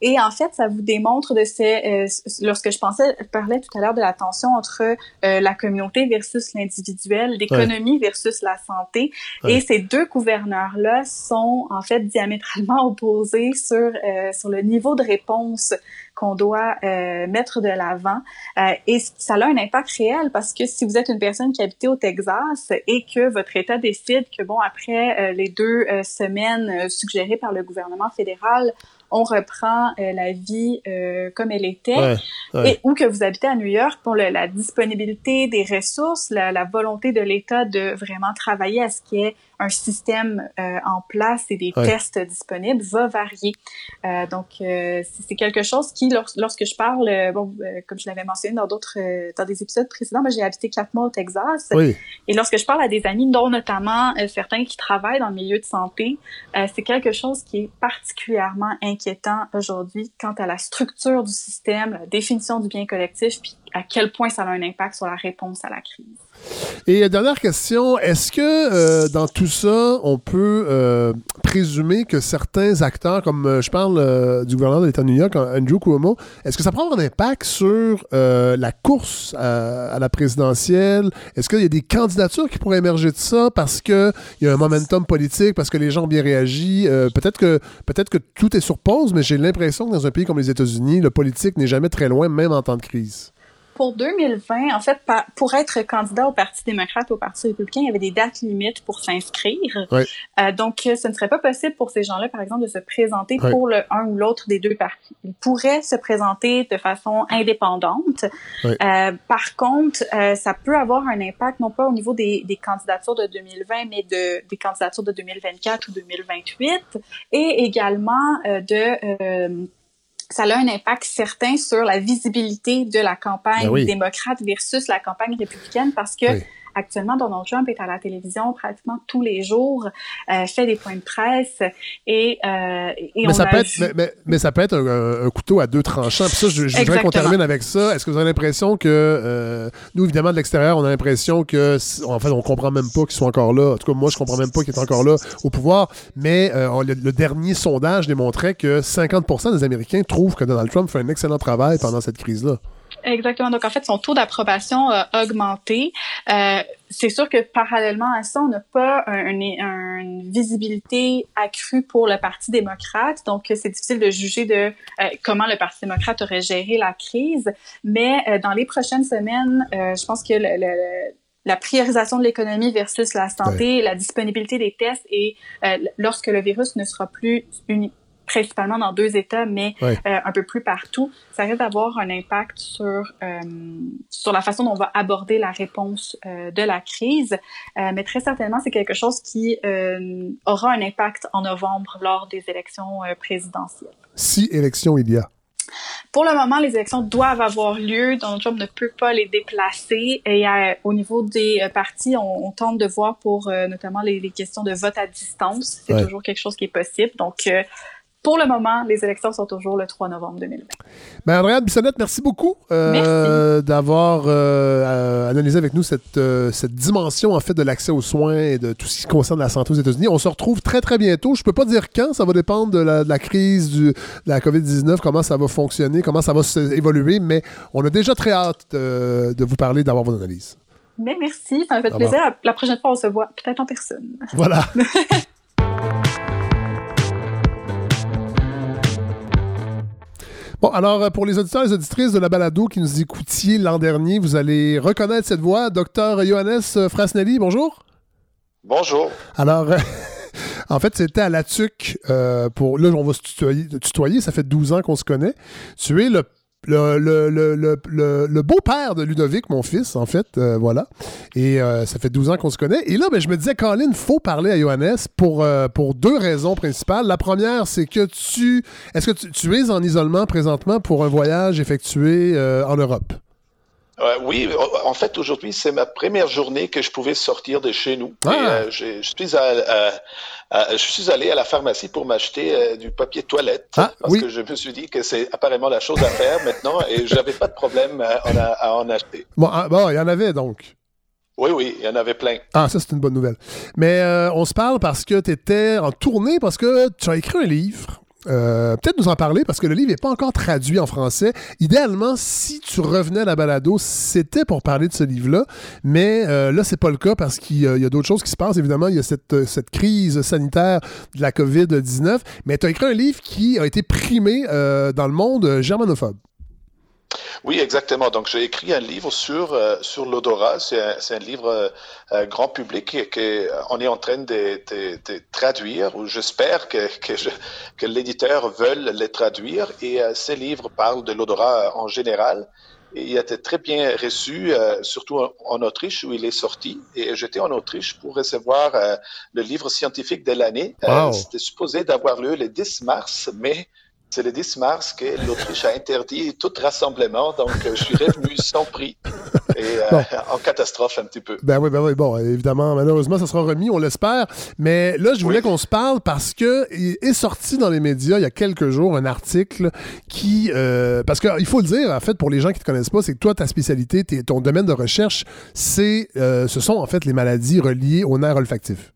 Et en fait, ça vous démontre de ces, euh, lorsque je pensais, je parlais tout à l'heure de la tension entre euh, la communauté versus l'individuel, l'économie versus la santé. Ouais. Et ces deux gouverneurs-là sont en fait diamétralement opposés sur euh, sur le niveau de réponse qu'on doit euh, mettre de l'avant. Euh, et ça a un impact réel parce que si vous êtes une personne qui habite au Texas et que votre État décide que, bon, après euh, les deux euh, semaines euh, suggérées par le gouvernement fédéral, on reprend euh, la vie euh, comme elle était, Ouais, ouais. et ou que vous habitez à New York, pour le- la disponibilité des ressources, la, la volonté de l'État de vraiment travailler à ce qu'il y ait un système euh, en place et des Ouais. tests disponibles va varier. Euh, donc, euh, c'est quelque chose qui, lors- lorsque je parle, euh, bon, euh, comme je l'avais mentionné dans d'autres, euh, dans des épisodes précédents, j'ai habité quatre mois au Texas. Oui. Et lorsque je parle à des amis, dont notamment euh, certains qui travaillent dans le milieu de santé, euh, c'est quelque chose qui est particulièrement inquiétant aujourd'hui quant à la structure du système, la définition du bien collectif, puis à quel point ça a un impact sur la réponse à la crise. Et euh, dernière question, est-ce que euh, dans tout ça, on peut euh, présumer que certains acteurs, comme je parle du gouverneur de l'État de New York, Andrew Cuomo, est-ce que ça prend un impact sur la course à, la présidentielle? Est-ce qu'il y a des candidatures qui pourraient émerger de ça parce qu'il y a un momentum politique, parce que les gens ont bien réagi? Peut-être que peut-être que tout est sur pause, mais j'ai l'impression que dans un pays comme les États-Unis, le politique n'est jamais très loin, même en temps de crise. Pour 2020, en fait, pour être candidat au Parti démocrate ou au Parti républicain, il y avait des dates limites pour s'inscrire. Ouais. Euh, donc, euh, ce ne serait pas possible pour ces gens-là, par exemple, de se présenter pour le un ou l'autre des deux partis. Ils pourraient se présenter de façon indépendante. Ouais. Euh, par contre, euh, ça peut avoir un impact, non pas au niveau des, des candidatures de 2020, mais de, des candidatures de 2024 ou 2028, et également euh, de... ça a un impact certain sur la visibilité de la campagne Ben oui. démocrate versus la campagne républicaine parce que Oui. Actuellement Donald Trump est à la télévision pratiquement tous les jours, euh, fait des points de presse et, euh, et mais, on ça a peut être, mais, mais- mais ça peut être un, couteau à deux tranchants. Puis ça, je, je voudrais qu'on termine avec ça. Est-ce que vous avez l'impression que, euh, nous, évidemment, de l'extérieur, on a l'impression que, en fait, on comprend même pas qu'ils sont encore là. En tout cas, moi, je comprends même pas qu'ils sont encore là au pouvoir. Mais euh, le, le dernier sondage démontrait que 50% des Américains trouvent que Donald Trump fait un excellent travail pendant cette crise-là. Exactement. Donc, en fait, son taux d'approbation a augmenté. Euh, c'est sûr que parallèlement à ça, on n'a pas un- un- une visibilité accrue pour le Parti démocrate. Donc, c'est difficile de juger de euh, comment le Parti démocrate aurait géré la crise. Mais euh, dans les prochaines semaines, euh, je pense que le- le- la priorisation de l'économie versus la santé, la disponibilité des tests et euh, lorsque le virus ne sera plus uni- principalement dans deux États, mais euh, un peu plus partout, ça risque d'avoir un impact sur euh, sur la façon dont on va aborder la réponse euh, de la crise. Mais très certainement, c'est quelque chose qui aura un impact en novembre lors des élections présidentielles. Si élection il y a. Pour le moment, les élections doivent avoir lieu. Donald Trump ne peut pas les déplacer. Et euh, au niveau des euh, partis, on, on tente de voir pour euh, notamment les, les questions de vote à distance. C'est Ouais. toujours quelque chose qui est possible. Donc, pour le moment, les élections sont toujours le 3 novembre 2020. Ben, Andréane Bissonnette, merci beaucoup euh, d'avoir euh, euh, analysé avec nous cette, euh, cette dimension en fait de l'accès aux soins et de tout ce qui concerne la santé aux États-Unis. On se retrouve très très bientôt. Je peux pas dire quand, ça va dépendre de la, de la crise du, de la COVID-19, comment ça va fonctionner, comment ça va évoluer, mais on a déjà très hâte de, vous parler, d'avoir vos analyses. Mais merci, ça m'a fait plaisir. La- La prochaine fois, on se voit peut-être en personne. Voilà. Bon, alors, euh, pour les auditeurs et les auditrices de la balado qui nous écoutiez l'an dernier, vous allez reconnaître cette voix. Docteur Johannes Frasnelli, bonjour. Bonjour. Alors, en fait, c'était à la TUC euh, pour. Là, on va se tutoyer, tutoyer, ça fait 12 ans qu'on se connaît. Tu es le le, le, le, le beau-père de Ludovic, mon fils, en fait, euh, voilà. Et euh, ça fait 12 ans qu'on se connaît. Et là, ben, je me disais, Colin, faut parler à Johannes pour, euh, pour deux raisons principales. La première, c'est que tu... Est-ce que tu, tu, es en isolement présentement pour un voyage effectué en Europe? Euh, oui, en fait, aujourd'hui, c'est ma première journée que je pouvais sortir de chez nous. Ah. Et, euh, je, je, suis à, à, je suis allé à la pharmacie pour m'acheter euh, du papier toilette ah, parce oui. que je me suis dit que c'est apparemment la chose à faire maintenant et j'avais pas de problème à, à en acheter. Bon, ah, bon, il y en avait donc. Oui, oui, il y en avait plein. Ah, ça, c'est une bonne nouvelle. Mais euh, on se parle parce que tu étais en tournée, parce que tu as écrit un livre. Euh, peut-être nous en parler parce que le livre n'est pas encore traduit en français. Idéalement, si tu revenais à la balado, c'était pour parler de ce livre-là. Mais euh, là, c'est pas le cas parce qu'il y a, d'autres choses qui se passent. Évidemment, il y a cette, cette crise sanitaire de la COVID-19. Mais tu as écrit un livre qui a été primé euh, dans le monde germanophobe. Oui, exactement. Donc, j'ai écrit un livre sur, euh, sur l'odorat. C'est un, un, livre euh, grand public qu'on est en train de, de, de traduire, ou j'espère que, que, je, que l'éditeur veut les traduire. Et euh, ce livre parle de l'odorat en général. Et il a été très bien reçu, euh, surtout en, en, Autriche où il est sorti. Et j'étais en Autriche pour recevoir euh, le livre scientifique de l'année. Wow. C'était supposé d'avoir lieu le 10 mars, mais c'est le 10 mars que l'Autriche a interdit tout rassemblement, donc euh, je suis revenu sans prix et euh, en catastrophe un petit peu. Ben oui, ben oui, bon, évidemment, malheureusement, ça sera remis, on l'espère. Mais là, je voulais oui. qu'on se parle parce que est sorti dans les médias il y a quelques jours un article qui, euh, parce qu'il faut le dire, en fait, pour les gens qui ne te connaissent pas, c'est que toi, ta spécialité, ton domaine de recherche, c'est, euh, ce sont en fait les maladies reliées au nerf olfactif.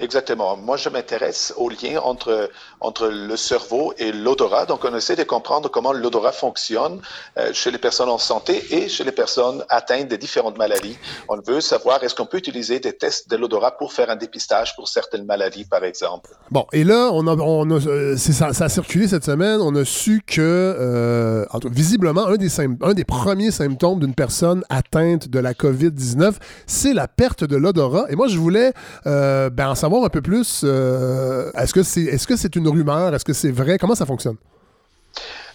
Exactement. Moi, je m'intéresse au lien entre, entre le cerveau et l'odorat. Donc, on essaie de comprendre comment l'odorat fonctionne euh, chez les personnes en santé et chez les personnes atteintes de différentes maladies. On veut savoir est-ce qu'on peut utiliser des tests de l'odorat pour faire un dépistage pour certaines maladies, par exemple? Bon, et là, on a, on euh, ça, a circulé cette semaine. On a su que, euh, visiblement, un des, un des premiers symptômes d'une personne atteinte de la COVID-19, c'est la perte de l'odorat. Et moi, je voulais, ben, en savoir un peu plus. Est-ce que c'est est-ce que c'est une rumeur Est-ce que c'est vrai? Comment ça fonctionne?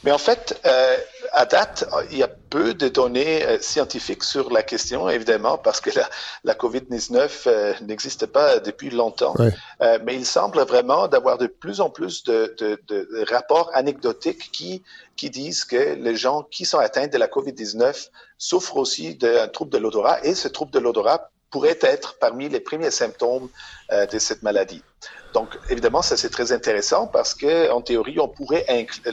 Mais en fait, euh, à date, il y a peu de données euh, scientifiques sur la question, évidemment, parce que la, la COVID-19 euh, n'existe pas depuis longtemps. Mais il semble vraiment d'avoir de plus en plus de, de, de, rapports anecdotiques qui, qui disent que les gens qui sont atteints de la COVID-19 souffrent aussi d'un trouble de l'odorat et ce trouble de l'odorat pourrait être parmi les premiers symptômes euh, de cette maladie. Donc, évidemment, ça c'est très intéressant parce que, en théorie, on pourrait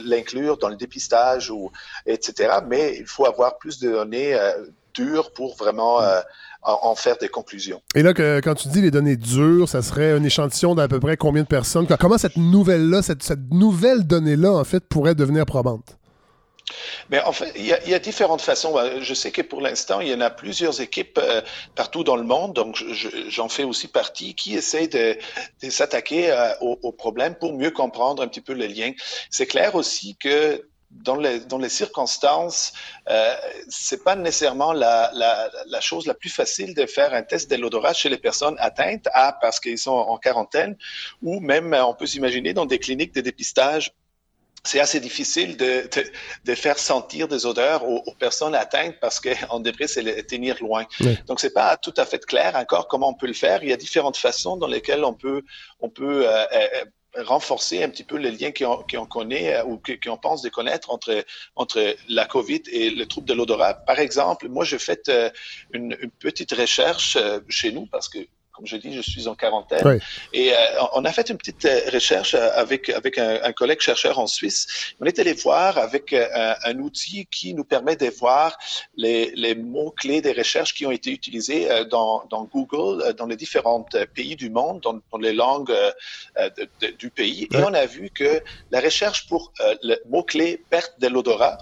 l'inclure dans le dépistage ou etc. Mais il faut avoir plus de données euh, dures pour vraiment euh, en, faire des conclusions. Et là, que, quand tu dis les données dures, ça serait un échantillon d'à peu près combien de personnes? Comment cette nouvelle-là, cette, cette nouvelle donnée-là, en fait, pourrait devenir probante? Mais en fait, il y, a, différentes façons. Je sais que pour l'instant, il y en a plusieurs équipes euh, partout dans le monde, donc j'en fais aussi partie, qui essayent de, s'attaquer euh, au, au, problème pour mieux comprendre un petit peu le lien. C'est clair aussi que dans les, circonstances, euh, c'est pas nécessairement la, chose la plus facile de faire un test de l'odorat chez les personnes atteintes, à parce qu'ils sont en quarantaine, ou même on peut s'imaginer dans des cliniques de dépistage c'est assez difficile de, de, de, faire sentir des odeurs aux, aux personnes atteintes parce qu'on devrait se les tenir loin. Oui. Donc, c'est pas tout à fait clair encore comment on peut le faire. Il y a différentes façons dans lesquelles on peut, on peut euh, euh, renforcer un petit peu le lien qu'on qu connaît euh, ou qu'on pense de connaître entre, entre la COVID et le trouble de l'odorat. Par exemple, moi, j'ai fait euh, une, une, petite recherche chez nous parce que comme je dis, je suis en quarantaine. Oui. Et euh, on a fait une petite euh, recherche avec, avec un, un, collègue chercheur en Suisse. On est allé voir avec euh, un, un outil qui nous permet de voir les, les mots-clés des recherches qui ont été utilisés dans, dans Google, dans les différents pays du monde, dans, dans les langues de, de, du pays. Oui. Et on a vu que la recherche pour le mot-clé perte de l'odorat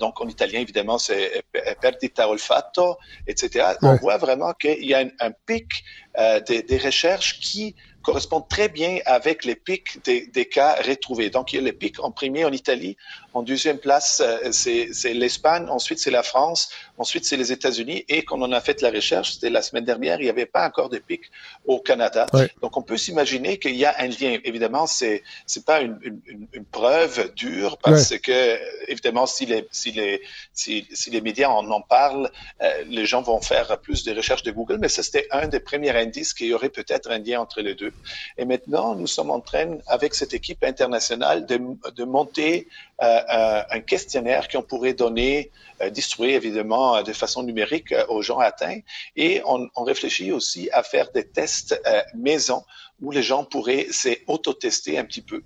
donc en italien évidemment c'est perdita olfatto, etc. Ouais. On voit vraiment qu'il y a un, un pic euh, des, des, recherches qui correspondent très bien avec les pics des, des cas retrouvés. Donc, il y a les pics en premier en Italie, en deuxième place, euh, c'est l'Espagne, ensuite c'est la France, ensuite c'est les États-Unis. Et quand on a fait la recherche, c'était la semaine dernière, il n'y avait pas encore de pic au Canada. Donc on peut s'imaginer qu'il y a un lien. Évidemment, c'est c'est pas une, une, une, preuve dure parce que évidemment, si les si les si, si les médias en en parlent, euh, les gens vont faire plus de recherches de Google. Mais ça c'était un des premiers indices qu'il y aurait peut-être un lien entre les deux. Et maintenant, nous sommes en train avec cette équipe internationale de de monter euh, un questionnaire qu'on pourrait donner, euh, distribuer évidemment de façon numérique aux gens atteints. Et on, on réfléchit aussi à faire des tests maison où les gens pourraient s'auto-tester un petit peu.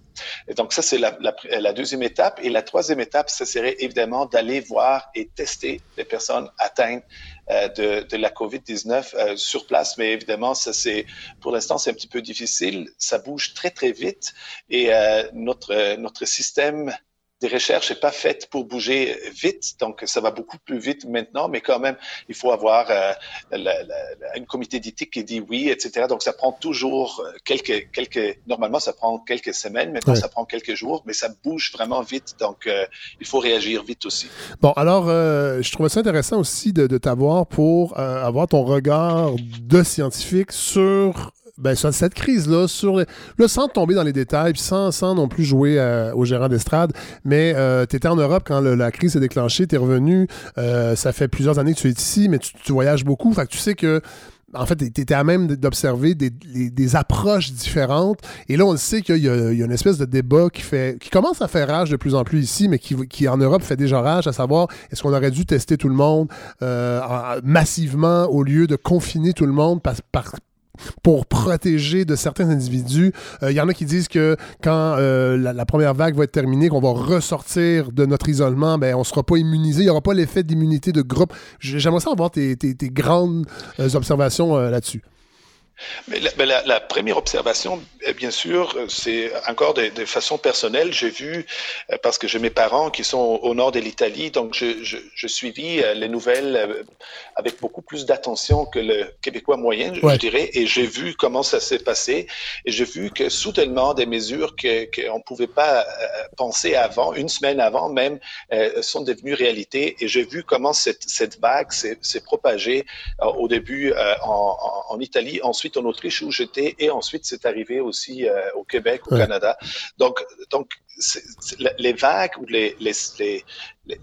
Et donc ça, c'est la, la, la, deuxième étape. Et la troisième étape, ce serait évidemment d'aller voir et tester les personnes atteintes euh, de, de, la COVID-19 euh, sur place. Mais évidemment, ça c'est pour l'instant, c'est un petit peu difficile. Ça bouge très, très vite. Et euh, notre, notre système des recherches n'est pas faite pour bouger vite, donc ça va beaucoup plus vite maintenant, mais quand même, il faut avoir euh, la, la, une comité d'éthique qui dit oui, etc. Donc ça prend toujours quelques, quelques normalement ça prend quelques semaines, maintenant ouais. ça prend quelques jours, mais ça bouge vraiment vite, donc euh, il faut réagir vite aussi. Bon, alors euh, je trouvais ça intéressant aussi de, de t'avoir pour euh, avoir ton regard de scientifique sur ben, sur cette crise-là, sur le, là, sans tomber dans les détails, puis sans, sans non plus jouer euh, au gérant d'estrade, mais euh, tu étais en Europe quand la crise s'est déclenchée, tu es revenu, euh, ça fait plusieurs années que tu es ici, mais tu, tu voyages beaucoup, fait que tu sais que en fait, tu étais à même d'observer des, des, des, approches différentes. Et là, on le sait qu'il y, y, a une espèce de débat qui fait qui commence à faire rage de plus en plus ici, mais qui, qui en Europe fait déjà rage, à savoir est-ce qu'on aurait dû tester tout le monde euh, massivement au lieu de confiner tout le monde par, par, pour protéger de certains individus. Il euh, y en a qui disent que quand euh, la, première vague va être terminée, qu'on va ressortir de notre isolement, ben, on ne sera pas immunisé. Il n'y aura pas l'effet d'immunité de groupe. J'aimerais ça avoir tes grandes euh, observations là-dessus. Mais la, la, la, première observation, bien sûr, c'est encore de, de, façon personnelle. J'ai vu, parce que j'ai mes parents qui sont au nord de l'Italie, donc je, je, je, suivis les nouvelles avec beaucoup plus d'attention que le Québécois moyen, ouais. je dirais, et j'ai vu comment ça s'est passé, et j'ai vu que soudainement des mesures qu'on que ne pouvait pas penser avant, une semaine avant même, sont devenues réalité, et j'ai vu comment cette, cette vague s'est propagée au début en, en, en Italie, ensuite en Autriche où j'étais et ensuite c'est arrivé aussi euh, au Québec, au ouais. Canada. Donc, donc les vagues ou les, les, les,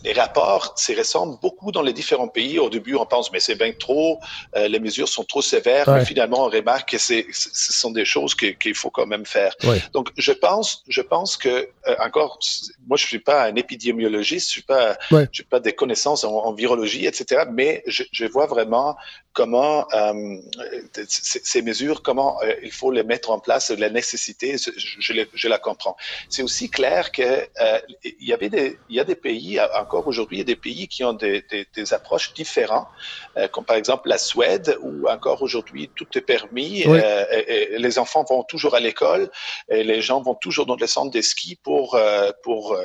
les rapports se ressemblent beaucoup dans les différents pays. Au début, on pense, mais c'est bien trop, euh, les mesures sont trop sévères, ouais. mais finalement, on remarque que c'est, ce sont des choses qu'il qu faut quand même faire. Ouais. Donc, je pense, je pense que, euh, encore, moi, je suis pas un épidémiologiste, je suis pas, ouais. pas des connaissances en, en virologie, etc., mais je, je vois vraiment comment euh, ces mesures, comment il faut les mettre en place, la nécessité, je, je, je la comprends. C'est aussi clair que euh, il y avait des, il y a des pays encore aujourd'hui, il y a des pays qui ont des, des, des approches différentes, euh, comme par exemple la Suède, où encore aujourd'hui tout est permis, oui. euh, et, et les enfants vont toujours à l'école, et les gens vont toujours dans les centres de ski pour pour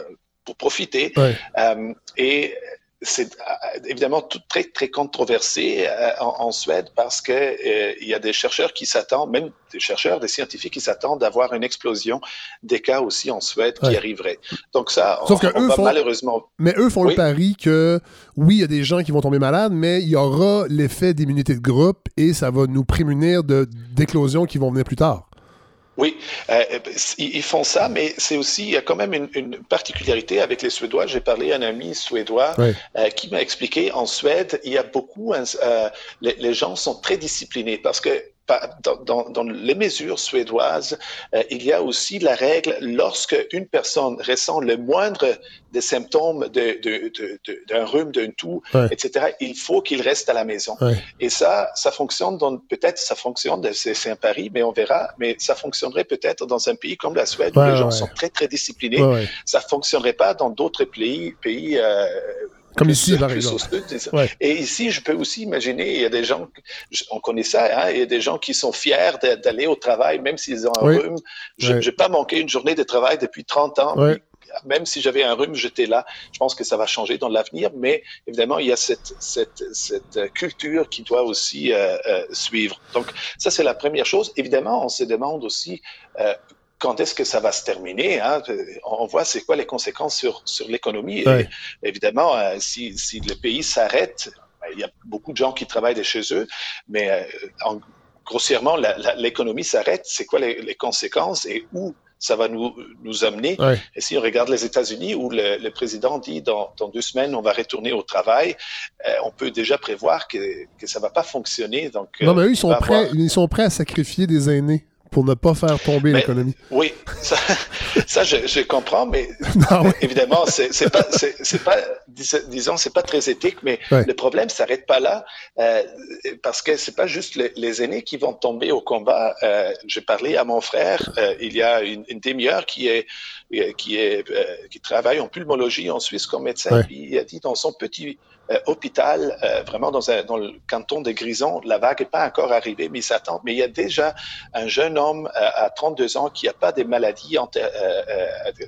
pour profiter. Euh, et c'est euh, évidemment tout très très controversé euh, en, en, Suède parce que euh, il y a des chercheurs qui s'attendent, même des chercheurs, des scientifiques qui s'attendent d'avoir une explosion des cas aussi en Suède ouais. qui arriverait. Donc ça, Sauf on, que on eux va font, malheureusement. Mais eux font oui. le pari que oui, il y a des gens qui vont tomber malades, mais il y aura l'effet d'immunité de groupe et ça va nous prémunir de d'éclosions qui vont venir plus tard. Oui, euh, ils font ça, mais c'est aussi, il y a quand même une, une particularité avec les Suédois. J'ai parlé à un ami suédois oui. euh, qui m'a expliqué, en Suède, il y a beaucoup, euh, les, les, gens sont très disciplinés parce que dans, dans, dans, les mesures suédoises, euh, il y a aussi la règle lorsque une personne ressent le moindre des symptômes d'un de, de, de, rhume, d'un toux, ouais. etc., il faut qu'il reste à la maison. Ouais. Et ça, ça fonctionne dans, peut-être ça fonctionne, c'est un pari, mais on verra, mais ça fonctionnerait peut-être dans un pays comme la Suède ouais, où les gens sont très, très disciplinés. Ça fonctionnerait pas dans d'autres pays, pays euh, comme ici, par exemple. Ouais. Et ici, je peux aussi imaginer, il y a des gens, on connaît ça, hein, il y a des gens qui sont fiers d'aller au travail, même s'ils ont un oui. rhume. Je n'ai pas manqué une journée de travail depuis 30 ans. Même si j'avais un rhume, j'étais là. Je pense que ça va changer dans l'avenir, mais évidemment, il y a cette, cette, cette culture qui doit aussi euh, euh, suivre. Donc, ça, c'est la première chose. Évidemment, on se demande aussi euh, quand est-ce que ça va se terminer hein? On voit c'est quoi les conséquences sur, sur l'économie. Évidemment, euh, si, si le pays s'arrête, ben, il y a beaucoup de gens qui travaillent de chez eux, mais euh, en, grossièrement, l'économie s'arrête. C'est quoi les, les, conséquences et où ça va nous, nous amener? Ouais. Et si on regarde les États-Unis, où le, le, président dit dans, dans, deux semaines, on va retourner au travail, euh, on peut déjà prévoir que, que ça va pas fonctionner. Donc, non, mais eux, ils sont, prêts, avoir... ils sont prêts à sacrifier des aînés pour ne pas faire tomber l'économie. Oui, ça, ça je, je, comprends, mais non, oui. évidemment, c'est pas, c'est pas, disons, c'est pas très éthique, mais le problème s'arrête pas là, euh, parce que c'est pas juste les, les, aînés qui vont tomber au combat. Euh, J'ai parlé à mon frère euh, il y a une, une demi-heure qui est, qui est, qui travaille en pulmonologie en Suisse comme médecin, ouais. puis il a dit dans son petit hôpital, euh, vraiment dans, un, dans, le canton de Grison. La vague n'est pas encore arrivée, mais il s'attend. Mais il y a déjà un jeune homme euh, à 32 ans qui n'a pas des maladies, ante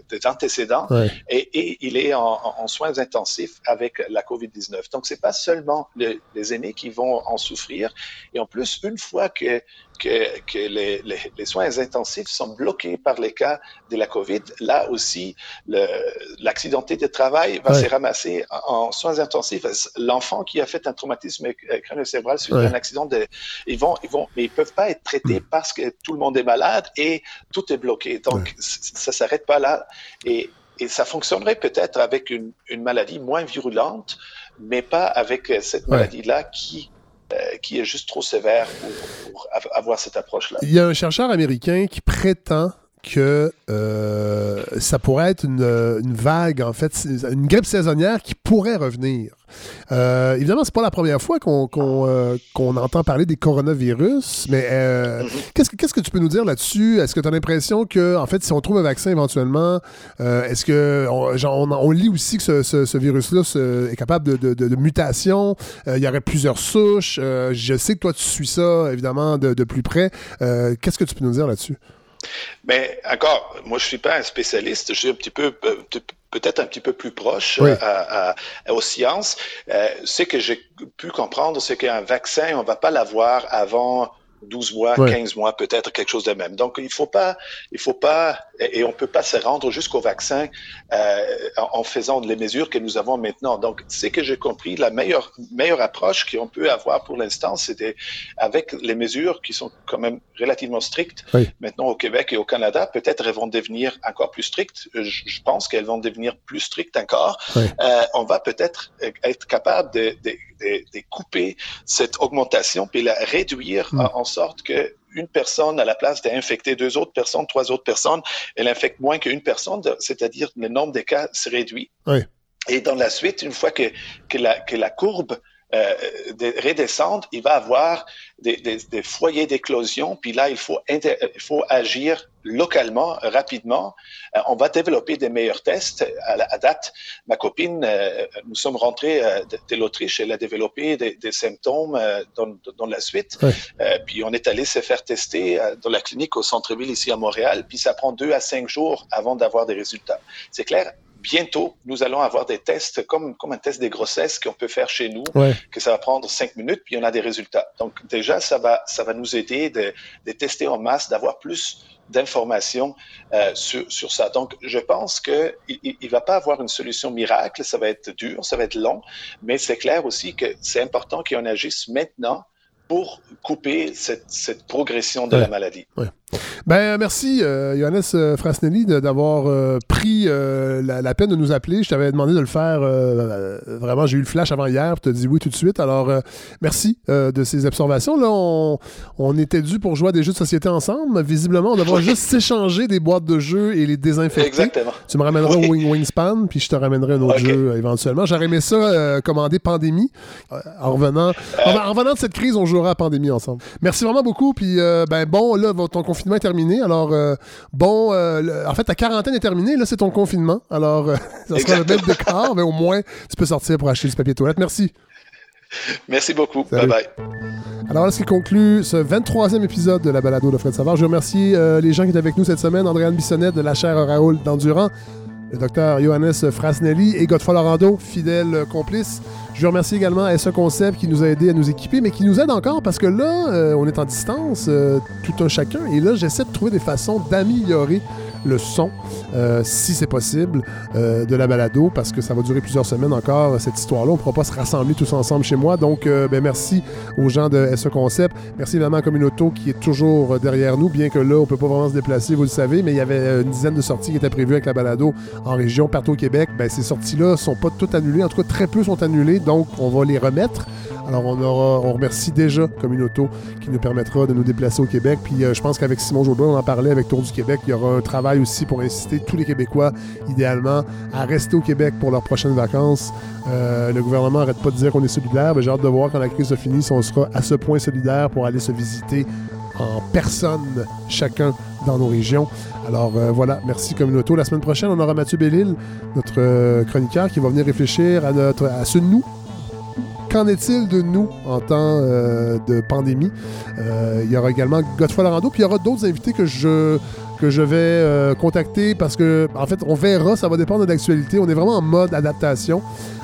des antécédents, ouais. et, et, il est en, en, soins intensifs avec la COVID-19. Donc, c'est pas seulement le, les aînés qui vont en souffrir. Et en plus, une fois que que, que les, les, les, soins intensifs sont bloqués par les cas de la COVID. Là aussi, l'accidenté de travail va ouais. se ramasser en, en, soins intensifs. L'enfant qui a fait un traumatisme crânio-cérébral suite ouais. à un accident, de, ils vont, ils vont, mais ils peuvent pas être traités mmh. parce que tout le monde est malade et tout est bloqué. Donc, ouais. ça s'arrête pas là. Et, et ça fonctionnerait peut-être avec une, une, maladie moins virulente, mais pas avec cette maladie-là qui euh, qui est juste trop sévère pour, pour avoir cette approche-là. Il y a un chercheur américain qui prétend que euh, ça pourrait être une, une, vague, en fait, une grippe saisonnière qui pourrait revenir. Euh, évidemment, c'est pas la première fois qu'on qu euh, qu entend parler des coronavirus, mais euh, -hmm. qu'est-ce, que tu peux nous dire là-dessus? Est-ce que tu as l'impression que, en fait, si on trouve un vaccin éventuellement, est-ce que on, genre, on, on, lit aussi que ce, ce, ce virus-là est capable de, de, de, de mutation? il y aurait plusieurs souches. je sais que toi, tu suis ça, évidemment, de, de plus près. qu'est-ce que tu peux nous dire là-dessus? Mais encore, moi je suis pas un spécialiste, je suis un petit peu peut-être un petit peu plus proche oui. à, à, aux sciences. Euh, ce que j'ai pu comprendre, c'est qu'un vaccin, on va pas l'avoir avant 12 mois, ouais. 15 mois, peut-être quelque chose de même. Donc, il faut pas, il faut pas, et on peut pas se rendre jusqu'au vaccin euh, en, faisant les mesures que nous avons maintenant. Donc, c'est que j'ai compris, la meilleure, meilleure approche qu'on peut avoir pour l'instant, c'était avec les mesures qui sont quand même relativement strictes. Oui. Maintenant, au Québec et au Canada, peut-être elles vont devenir encore plus strictes. Je, je pense qu'elles vont devenir plus strictes encore. Oui. Euh, on va peut-être être capable de, de, de, de, couper cette augmentation puis la réduire mm. en sorte que une personne, à la place d'infecter deux autres personnes, trois autres personnes, elle infecte moins qu'une personne, c'est-à-dire le nombre de cas se réduit. Oui. Et dans la suite, une fois que, que, la, que la courbe euh, redescendre, il va avoir des, des, des foyers d'éclosion, puis là, il faut, il faut agir localement, rapidement. Euh, on va développer des meilleurs tests. À, la, à date, ma copine, euh, nous sommes rentrés euh, de, de l'Autriche, elle a développé des, des symptômes euh, dans, dans, la suite. Euh, puis on est allé se faire tester dans la clinique au centre-ville ici à Montréal, puis ça prend deux à cinq jours avant d'avoir des résultats. C'est clair, bientôt, nous allons avoir des tests comme, comme un test des grossesses qu'on peut faire chez nous, ouais. que ça va prendre cinq minutes, puis on a des résultats. Donc déjà, ça va, ça va nous aider de, de tester en masse, d'avoir plus d'informations euh, sur, sur ça. Donc, je pense qu'il ne va pas avoir une solution miracle, ça va être dur, ça va être long, mais c'est clair aussi que c'est important qu'on agisse maintenant pour couper cette, cette progression de ouais. la maladie. Ouais. Ben, merci, euh, Johannes euh, Frasnelli, d'avoir euh, pris euh, la, la, peine de nous appeler. Je t'avais demandé de le faire. Vraiment, j'ai eu le flash avant hier. Tu as dit oui tout de suite. Alors, merci de ces observations. Là, on, on, était dû pour jouer à des jeux de société ensemble. Visiblement, on devrait oui. juste s'échanger des boîtes de jeux et les désinfecter. Exactement. Tu me ramèneras oui. Wing Wingspan, puis je te ramènerai un autre okay. jeu éventuellement. J'aurais aimé ça commander Pandémie. en, revenant, en, en, revenant de cette crise, on jouera à Pandémie ensemble. Merci vraiment beaucoup. Puis, ben bon, là, ton confinement confinement est terminé. Alors, euh, bon, euh, le, en fait, ta quarantaine est terminée. Là, c'est ton confinement. Alors, euh, ça sera le bête de quart, mais au moins, tu peux sortir pour acheter du papier toilette. Merci. Merci beaucoup. Salut. Bye bye. Alors, là, ce qui conclut ce 23e épisode de la balado de Fred Savard. Je remercie les gens qui étaient avec nous cette semaine. Andréane Bissonnette de la chaire Raoul d'Endurant. Le docteur Johannes Frasnelli et Godfrey Lorando, fidèle complice. Je veux remercier également à SE Concept qui nous a aidé à nous équiper, mais qui nous aide encore parce que là, euh, on est en distance, euh, tout un chacun, et là, j'essaie de trouver des façons d'améliorer le son, euh, si c'est possible, euh, de la balado, parce que ça va durer plusieurs semaines encore, cette histoire-là. On ne pourra pas se rassembler tous ensemble chez moi. Donc, euh, ben, merci aux gens de SE Concept. Merci évidemment à Communauto qui est toujours derrière nous, bien que là, on ne peut pas vraiment se déplacer, vous le savez, mais il y avait une dizaine de sorties qui étaient prévues avec la balado en région, partout au Québec. Ben, ces sorties-là ne sont pas toutes annulées. En tout cas, très peu sont annulées, donc on va les remettre. Alors, on, aura, on remercie déjà Communauto qui nous permettra de nous déplacer au Québec. Puis, je pense qu'avec Simon Jourdain, on en parlait avec Tour du Québec. Il y aura un travail aussi pour inciter tous les Québécois, idéalement, à rester au Québec pour leurs prochaines vacances. Euh, le gouvernement n'arrête pas de dire qu'on est solidaire. mais J'ai hâte de voir quand la crise se finit si on sera à ce point solidaire pour aller se visiter en personne chacun dans nos régions. Alors euh, voilà, merci Communauto. La semaine prochaine, on aura Mathieu Bellil, notre euh, chroniqueur, qui va venir réfléchir à, notre, à ce nous Qu'en est-il de nous en temps de pandémie? Il y aura également Godfrey Lorando, puis il y aura d'autres invités que je, que je vais euh, contacter parce que, en fait, on verra, ça va dépendre de l'actualité. On est vraiment en mode adaptation.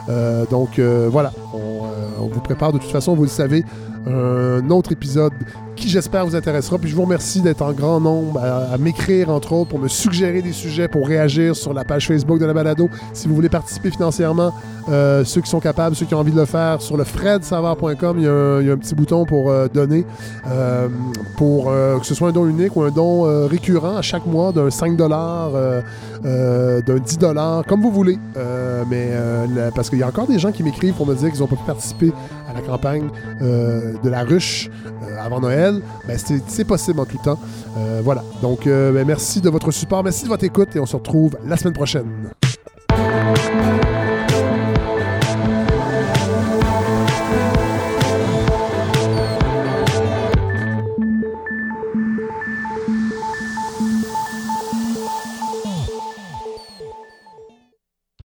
Euh, donc euh, voilà, on, on vous prépare de toute façon, vous le savez, un autre épisode qui j'espère vous intéressera. Puis je vous remercie d'être en grand nombre à, m'écrire, entre autres, pour me suggérer des sujets, pour réagir sur la page Facebook de la balado. Si vous voulez participer financièrement, euh, ceux qui sont capables, ceux qui ont envie de le faire, sur le fredsavard.com, il, il y a un petit bouton pour euh, donner, euh, pour que ce soit un don unique ou un don récurrent à chaque mois d'un 5 euh, euh, d'un 10 comme vous voulez. Mais parce qu'il y a encore des gens qui m'écrivent pour me dire qu'ils n'ont pas pu participer à la campagne euh, de la ruche euh, avant Noël, ben, c'est possible en tout temps. Euh, voilà. Donc, ben, merci de votre support, merci de votre écoute et on se retrouve la semaine prochaine.